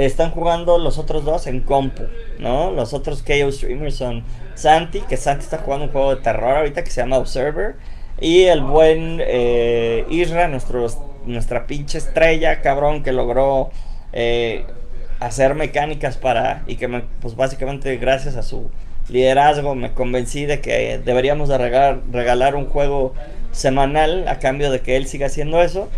están jugando los otros dos en compu, ¿no? Los otros KO streamers son Santi, que Santi está jugando un juego de terror ahorita que se llama Observer. Y el buen eh, Isra, nuestro, nuestra pinche estrella, cabrón, que logró eh, hacer mecánicas para... Y que, pues básicamente gracias a su liderazgo me convencí de que deberíamos de regalar, regalar un juego semanal a cambio de que él siga haciendo eso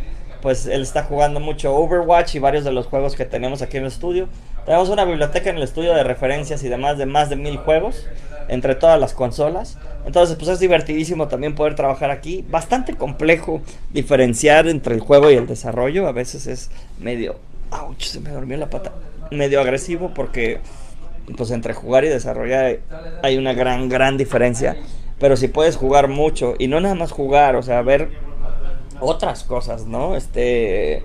pues él está jugando mucho Overwatch y varios de los juegos que tenemos aquí en el estudio. Tenemos una biblioteca en el estudio de referencias y demás de más de mil juegos entre todas las consolas. Entonces, pues es divertidísimo también poder trabajar aquí. Bastante complejo diferenciar entre el juego y el desarrollo. A veces es medio... ¡Auch! Se me durmió la pata. Medio agresivo porque pues entre jugar y desarrollar hay una gran, gran diferencia. pero si puedes jugar mucho y no nada más jugar, o sea, ver otras cosas, ¿no? Este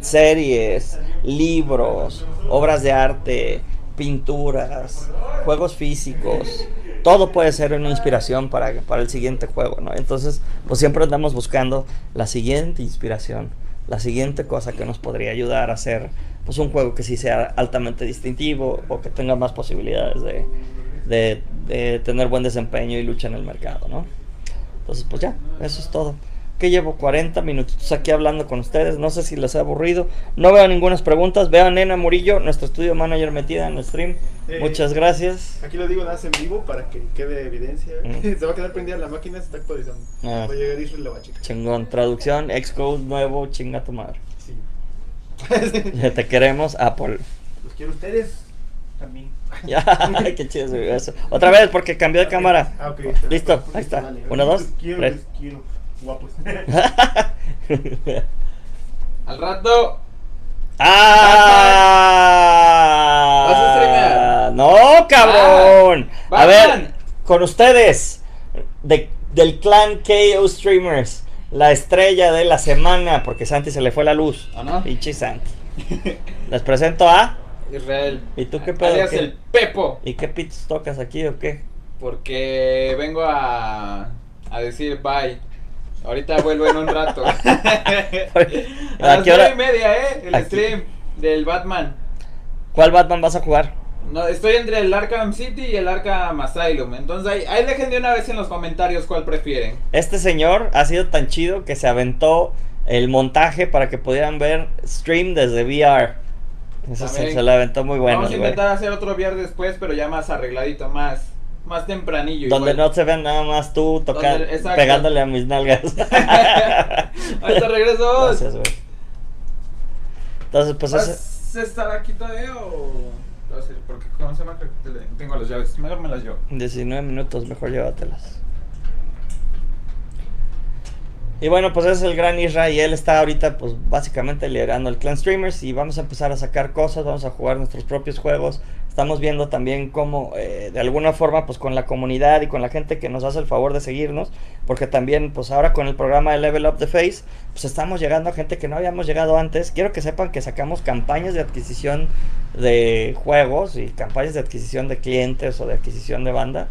series, libros, obras de arte, pinturas, juegos físicos, todo puede ser una inspiración para, para el siguiente juego, ¿no? Entonces, pues siempre andamos buscando la siguiente inspiración, la siguiente cosa que nos podría ayudar a hacer pues un juego que sí sea altamente distintivo o que tenga más posibilidades de, de, de tener buen desempeño y lucha en el mercado, ¿no? Entonces, pues ya, eso es todo que llevo 40 minutos aquí hablando con ustedes. No sé si les ha aburrido. No veo ninguna preguntas. Vean Nena Murillo, nuestro estudio manager metida en el stream. Eh, Muchas gracias. Aquí lo digo nada en vivo para que quede evidencia. Mm. Se va a quedar prendida la máquina, se está actualizando. Ah. Va a llegar Israel la va a. Chingón. Traducción, Xcode nuevo, chinga tu madre. Sí. Ya te queremos, Apple. Los quiero a ustedes también. Ya, qué chido eso. Otra vez, porque cambió de cámara. Ah, ok. Listo, ahí está. Uno, dos, quiero, tres. quiero. Guapos. Al rato. ¡Ah! ¿Vas a? No, cabrón. Ah, a ver, con ustedes, de- del clan KO Streamers, la estrella de la semana, porque Santi se le fue la luz. ¿O no? Pinche Santi. Les presento a. Israel. ¿Y tú qué pedo? Alias ¿Qué? el Pepo. ¿Y qué pitos tocas aquí o qué? Porque vengo a, a decir bye. Ahorita vuelvo en un rato. a ¿A las nueve y media, ¿eh? El Aquí. stream del Batman. ¿Cuál Batman vas a jugar? No, estoy entre el Arkham City y el Arkham Asylum. Entonces ahí, ahí dejen de una vez en los comentarios cuál prefieren. Este señor ha sido tan chido que se aventó el montaje para que pudieran ver stream desde VR. Eso se, se lo aventó muy bueno. Vamos a intentar hacer otro VR después, pero ya más arregladito, más, más tempranillo. Donde igual. no se ve nada más tú tocando, pegándole a mis nalgas. Ahorita regreso. Gracias, güey. Entonces, pues ese, ¿Vas a estar aquí todavía o.? Porque, ¿cómo se llama? Tengo las llaves. Mejor me las llevo. 19 minutos, mejor llévatelas. Y bueno, pues ese es el gran Isra y él está ahorita pues básicamente liderando el clan streamers y vamos a empezar a sacar cosas, vamos a jugar nuestros propios juegos. Estamos viendo también cómo eh, de alguna forma pues con la comunidad y con la gente que nos hace el favor de seguirnos, porque también pues ahora con el programa de Level Up the Face pues estamos llegando a gente que no habíamos llegado antes. Quiero que sepan que sacamos campañas de adquisición de juegos y campañas de adquisición de clientes o de adquisición de banda.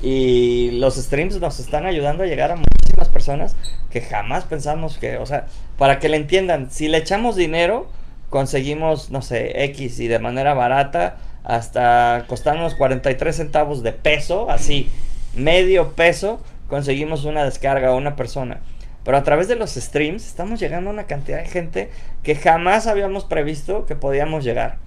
Y los streams nos están ayudando a llegar a muchísimas personas que jamás pensamos que, o sea, para que le entiendan, si le echamos dinero, conseguimos, no sé, X y de manera barata, hasta costarnos 43 centavos de peso, así, medio peso, conseguimos una descarga a una persona. Pero a través de los streams estamos llegando a una cantidad de gente que jamás habíamos previsto que podíamos llegar.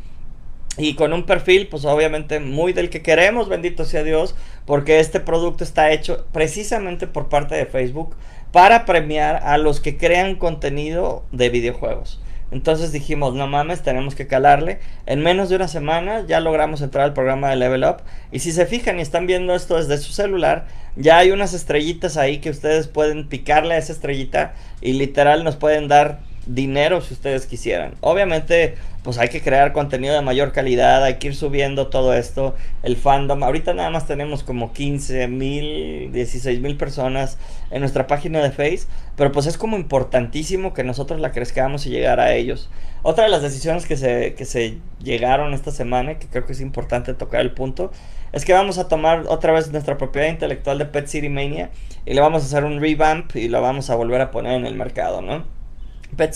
Y con un perfil, pues obviamente muy del que queremos, bendito sea Dios, porque este producto está hecho precisamente por parte de Facebook para premiar a los que crean contenido de videojuegos. Entonces dijimos, no mames, tenemos que calarle. En menos de una semana ya logramos entrar al programa de Level Up. Y si se fijan y están viendo esto desde su celular, ya hay unas estrellitas ahí que ustedes pueden picarle a esa estrellita y literal nos pueden dar dinero si ustedes quisieran. Obviamente, pues hay que crear contenido de mayor calidad, hay que ir subiendo todo esto, el fandom. Ahorita nada más tenemos como 15 mil, 16 mil personas en nuestra página de Face, pero pues es como importantísimo que nosotros la crezcamos y llegar a ellos. Otra de las decisiones que se, que se llegaron esta semana, que creo que es importante tocar el punto, es que vamos a tomar otra vez nuestra propiedad intelectual de Pet City Mania y le vamos a hacer un revamp y lo vamos a volver a poner en el mercado, ¿no? Pet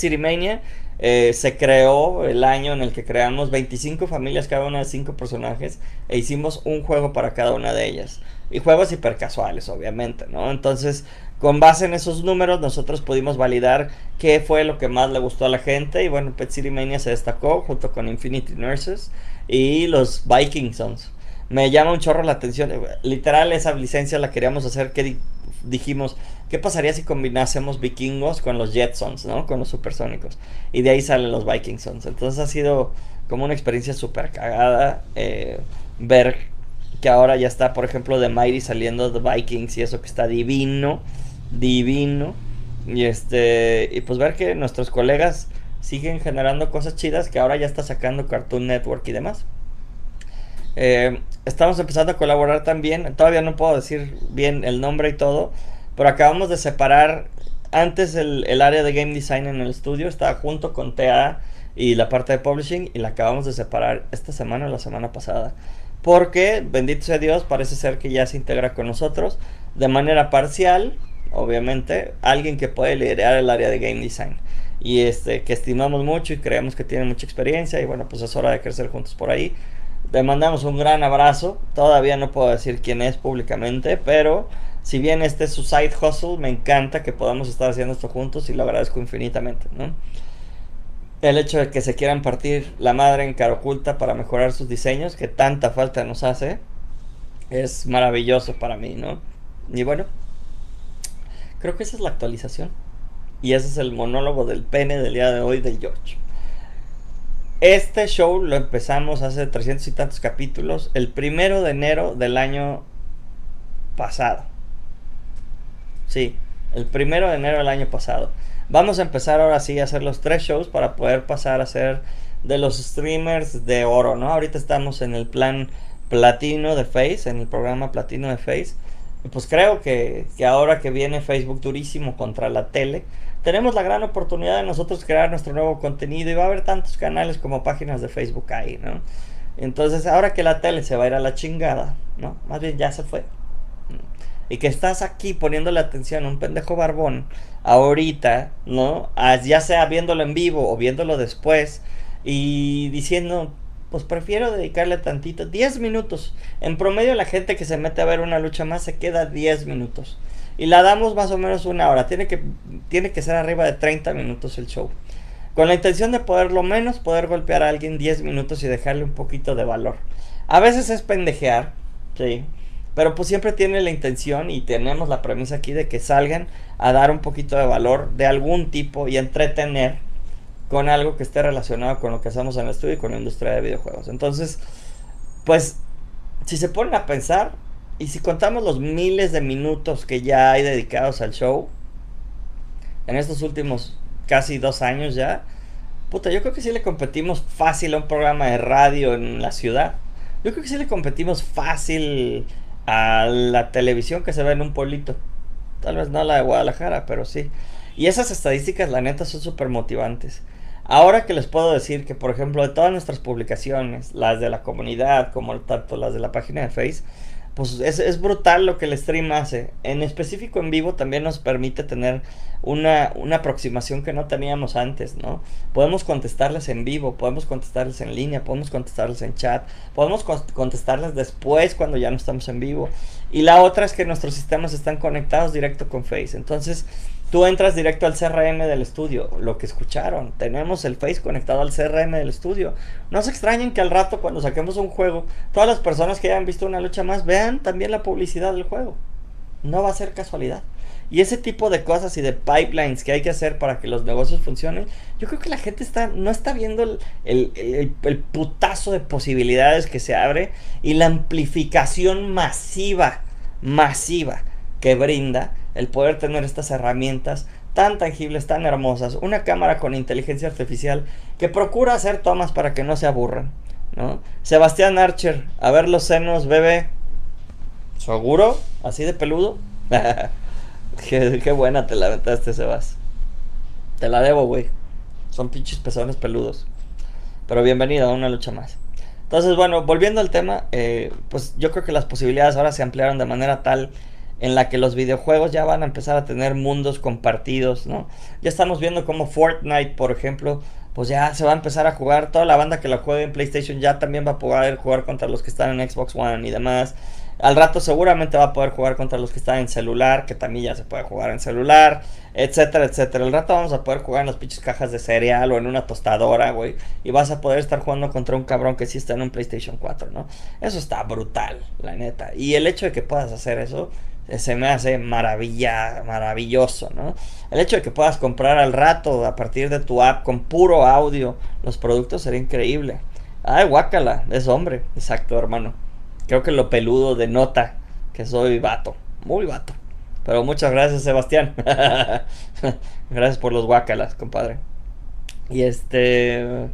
eh, se creó el año en el que creamos 25 familias, cada una de 5 personajes, e hicimos un juego para cada una de ellas. Y juegos hipercasuales, obviamente, ¿no? Entonces, con base en esos números, nosotros pudimos validar qué fue lo que más le gustó a la gente. Y bueno, Pet se destacó junto con Infinity Nurses y los Viking Sons. Me llama un chorro la atención. Literal, esa licencia la queríamos hacer que di- dijimos, ¿qué pasaría si combinásemos vikingos con los Jetsons, ¿no? Con los supersónicos. Y de ahí salen los Vikingsons. Entonces ha sido como una experiencia súper cagada eh, ver que ahora ya está, por ejemplo, de Mighty saliendo de Vikings y eso que está divino, divino. Y este, y pues ver que nuestros colegas siguen generando cosas chidas que ahora ya está sacando Cartoon Network y demás. Eh, estamos empezando a colaborar también. Todavía no puedo decir bien el nombre y todo. Pero acabamos de separar. Antes el, el área de game design en el estudio estaba junto con TA y la parte de publishing. Y la acabamos de separar esta semana o la semana pasada. Porque, bendito sea Dios, parece ser que ya se integra con nosotros de manera parcial, obviamente, alguien que puede liderar el área de game design. Y este, que estimamos mucho y creemos que tiene mucha experiencia. Y bueno, pues es hora de crecer juntos por ahí. Le mandamos un gran abrazo. Todavía no puedo decir quién es públicamente, pero si bien este es su side hustle, me encanta que podamos estar haciendo esto juntos y lo agradezco infinitamente, ¿no? El hecho de que se quieran partir la madre en cara oculta para mejorar sus diseños, que tanta falta nos hace, es maravilloso para mí, ¿no? Y bueno, creo que esa es la actualización. Y ese es el monólogo del pene del día de hoy de George. Este show lo empezamos hace 300 y tantos capítulos, el primero de enero del año pasado. Sí, el primero de enero del año pasado. Vamos a empezar ahora sí a hacer los tres shows para poder pasar a ser de los streamers de oro, ¿no? Ahorita estamos en el plan platino de Face, en el programa platino de Face. Pues creo que, que ahora que viene Facebook durísimo contra la tele, tenemos la gran oportunidad de nosotros crear nuestro nuevo contenido y va a haber tantos canales como páginas de Facebook ahí, ¿no? Entonces, ahora que la tele se va a ir a la chingada, ¿no? Más bien ya se fue. Y que estás aquí poniéndole atención a un pendejo barbón ahorita, ¿no? Ya sea viéndolo en vivo o viéndolo después y diciendo, pues prefiero dedicarle tantito, 10 minutos. En promedio la gente que se mete a ver una lucha más se queda 10 minutos. Y la damos más o menos una hora. Tiene que, tiene que ser arriba de 30 minutos el show. Con la intención de poder lo menos poder golpear a alguien 10 minutos y dejarle un poquito de valor. A veces es pendejear, sí. Pero pues siempre tiene la intención y tenemos la premisa aquí de que salgan a dar un poquito de valor de algún tipo y entretener con algo que esté relacionado con lo que hacemos en el estudio y con la industria de videojuegos. Entonces, pues, si se ponen a pensar, y si contamos los miles de minutos que ya hay dedicados al show, en estos últimos casi dos años ya, puta, yo creo que sí le competimos fácil a un programa de radio en la ciudad. Yo creo que sí le competimos fácil a la televisión que se ve en un pueblito. Tal vez no la de Guadalajara, pero sí. Y esas estadísticas, la neta, son súper motivantes. Ahora que les puedo decir que, por ejemplo, de todas nuestras publicaciones, las de la comunidad, como tanto las de la página de Face, pues es, es, brutal lo que el stream hace. En específico en vivo también nos permite tener una, una, aproximación que no teníamos antes, ¿no? Podemos contestarles en vivo, podemos contestarles en línea, podemos contestarles en chat, podemos contestarles después cuando ya no estamos en vivo. Y la otra es que nuestros sistemas están conectados directo con Face. Entonces, Tú entras directo al CRM del estudio, lo que escucharon. Tenemos el Face conectado al CRM del estudio. No se extrañen que al rato, cuando saquemos un juego, todas las personas que hayan visto una lucha más vean también la publicidad del juego. No va a ser casualidad. Y ese tipo de cosas y de pipelines que hay que hacer para que los negocios funcionen, yo creo que la gente está, no está viendo el, el, el putazo de posibilidades que se abre y la amplificación masiva, masiva que brinda el poder tener estas herramientas tan tangibles, tan hermosas, una cámara con inteligencia artificial que procura hacer tomas para que no se aburran, ¿no? Sebastián Archer, a ver los senos, bebé. ¿Seguro? ¿Así de peludo? qué, buena te la Sebas. Te la debo, güey. Son pinches pezones peludos. Pero bienvenido a una lucha más. Entonces, bueno, volviendo al tema, eh, pues yo creo que las posibilidades ahora se ampliaron de manera tal en la que los videojuegos ya van a empezar a tener mundos compartidos, ¿no? Ya estamos viendo como Fortnite, por ejemplo, pues ya se va a empezar a jugar, toda la banda que la juegue en PlayStation ya también va a poder jugar contra los que están en Xbox One y demás. Al rato seguramente va a poder jugar contra los que están en celular, que también ya se puede jugar en celular, etcétera, etcétera. Al rato vamos a poder jugar en las pinches cajas de cereal o en una tostadora, güey. Y vas a poder estar jugando contra un cabrón que sí está en un PlayStation 4, ¿no? Eso está brutal, la neta. Y el hecho de que puedas hacer eso se me hace maravilla, maravilloso, ¿no? El hecho de que puedas comprar al rato a partir de tu app con puro audio los productos sería increíble. Ay, guácala, es hombre, exacto, hermano. Creo que lo peludo denota que soy vato, muy vato. Pero muchas gracias, Sebastián. gracias por los guácalas, compadre. Y este.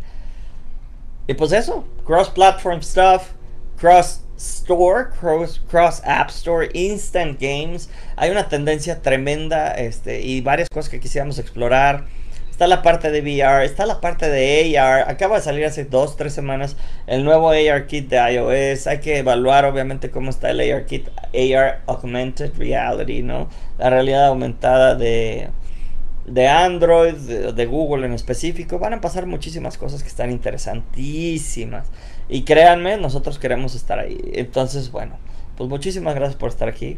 Y pues eso, cross-platform stuff. Cross Store, Cross, Cross App Store, Instant Games. Hay una tendencia tremenda este, y varias cosas que quisiéramos explorar. Está la parte de VR, está la parte de AR. Acaba de salir hace dos, tres semanas el nuevo AR Kit de iOS. Hay que evaluar obviamente cómo está el AR Kit, AR Augmented Reality, ¿no? La realidad aumentada de, de Android, de, Google en específico. Van a pasar muchísimas cosas que están interesantísimas. Y créanme, nosotros queremos estar ahí. Entonces, bueno, pues muchísimas gracias por estar aquí.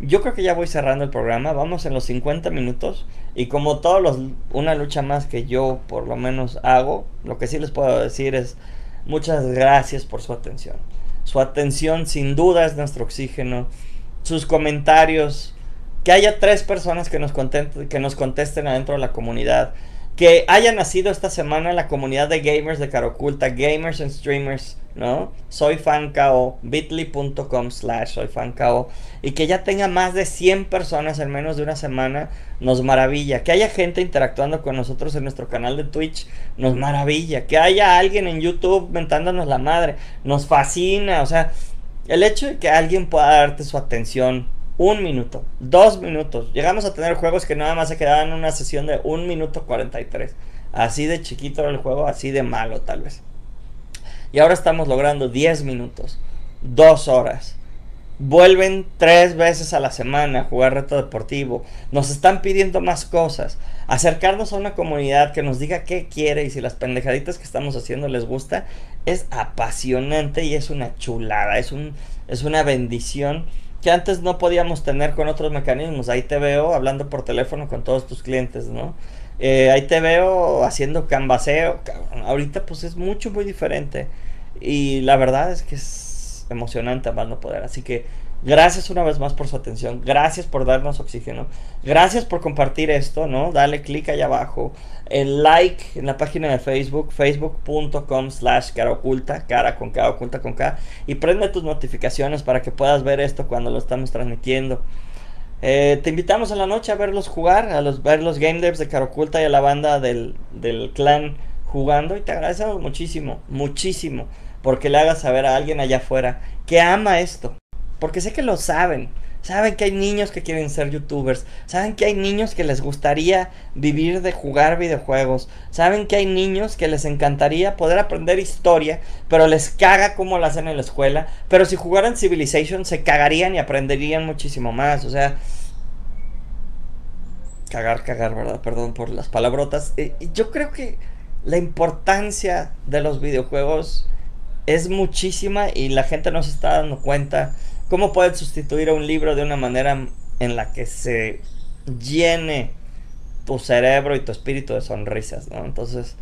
Yo creo que ya voy cerrando el programa. Vamos en los 50 minutos. Y como todos los. Una lucha más que yo por lo menos hago. Lo que sí les puedo decir es. Muchas gracias por su atención. Su atención sin duda es nuestro oxígeno. Sus comentarios. Que haya tres personas que nos, contesten, que nos contesten adentro de la comunidad. Que haya nacido esta semana la comunidad de gamers de Caroculta. Gamers and streamers. ¿no? Soy fancao, bit.ly.com slash soy fancao y que ya tenga más de 100 personas en menos de una semana nos maravilla, que haya gente interactuando con nosotros en nuestro canal de Twitch nos maravilla, que haya alguien en YouTube mentándonos la madre, nos fascina, o sea, el hecho de que alguien pueda darte su atención un minuto, dos minutos, llegamos a tener juegos que nada más se quedaban en una sesión de un minuto 43, así de chiquito era el juego, así de malo tal vez. Y ahora estamos logrando 10 minutos, 2 horas. Vuelven tres veces a la semana a jugar reto deportivo. Nos están pidiendo más cosas. Acercarnos a una comunidad que nos diga qué quiere y si las pendejaditas que estamos haciendo les gusta. Es apasionante y es una chulada. Es, un, es una bendición que antes no podíamos tener con otros mecanismos. Ahí te veo hablando por teléfono con todos tus clientes, ¿no? Eh, ahí te veo haciendo canvaseo. Ahorita pues es mucho, muy diferente. Y la verdad es que es emocionante más no poder. Así que gracias una vez más por su atención. Gracias por darnos oxígeno. Gracias por compartir esto, ¿no? Dale clic allá abajo. El like en la página de Facebook, facebook.com slash cara oculta, cara con K, oculta con K. Y prende tus notificaciones para que puedas ver esto cuando lo estamos transmitiendo. Eh, te invitamos a la noche a verlos jugar, a los, ver los game devs de Caroculta y a la banda del, del clan jugando. Y te agradecemos muchísimo, muchísimo, porque le hagas saber a alguien allá afuera que ama esto. Porque sé que lo saben. Saben que hay niños que quieren ser youtubers. Saben que hay niños que les gustaría vivir de jugar videojuegos. Saben que hay niños que les encantaría poder aprender historia, pero les caga como lo hacen en la escuela. Pero si jugaran Civilization se cagarían y aprenderían muchísimo más. O sea... Cagar, cagar, ¿verdad? Perdón por las palabrotas. Eh, yo creo que la importancia de los videojuegos es muchísima y la gente no se está dando cuenta ¿Cómo puedes sustituir a un libro de una manera en la que se llene tu cerebro y tu espíritu de sonrisas, ¿no? Entonces,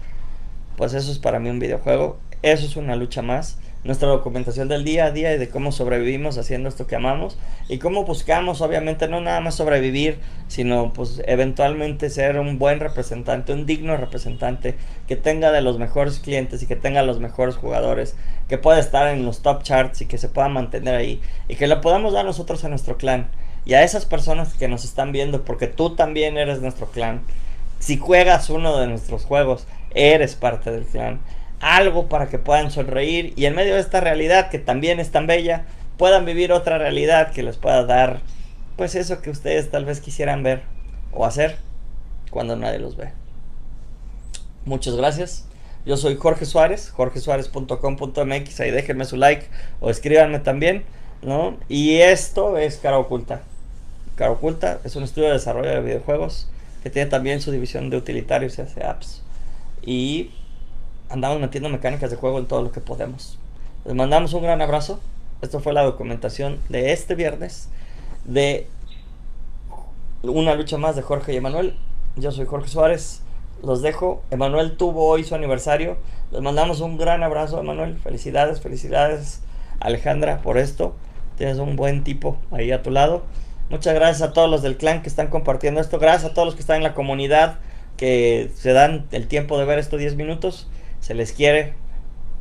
pues eso es para mí un videojuego. Eso es una lucha más. Nuestra documentación del día a día y de cómo sobrevivimos haciendo esto que amamos. Y cómo buscamos, obviamente, no nada más sobrevivir, sino pues eventualmente ser un buen representante, un digno representante, que tenga de los mejores clientes y que tenga los mejores jugadores que pueda estar en los top charts y que se pueda mantener ahí y que le podamos dar nosotros a nuestro clan y a esas personas que nos están viendo porque tú también eres nuestro clan. Si juegas uno de nuestros juegos, eres parte del clan. Algo para que puedan sonreír y en medio de esta realidad que también es tan bella, puedan vivir otra realidad que les pueda dar pues eso que ustedes tal vez quisieran ver o hacer cuando nadie los ve. Muchas gracias. Yo soy Jorge Suárez, jorgesuárez.com.mx, ahí déjenme su like o escríbanme también, ¿no? Y esto es Cara Oculta. Cara Oculta es un estudio de desarrollo de videojuegos que tiene también su división de utilitarios y hace apps. Y andamos metiendo mecánicas de juego en todo lo que podemos. Les mandamos un gran abrazo. Esto fue la documentación de este viernes de una lucha más de Jorge y Emanuel. Yo soy Jorge Suárez los dejo. Emanuel tuvo hoy su aniversario. Les mandamos un gran abrazo, Emanuel. Felicidades, felicidades, Alejandra, por esto. Tienes un buen tipo ahí a tu lado. Muchas gracias a todos los del clan que están compartiendo esto. Gracias a todos los que están en la comunidad que se dan el tiempo de ver estos 10 minutos. Se les quiere.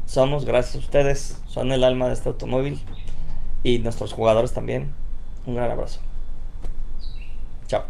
Somos, gracias a ustedes, son el alma de este automóvil. Y nuestros jugadores también. Un gran abrazo. Chao.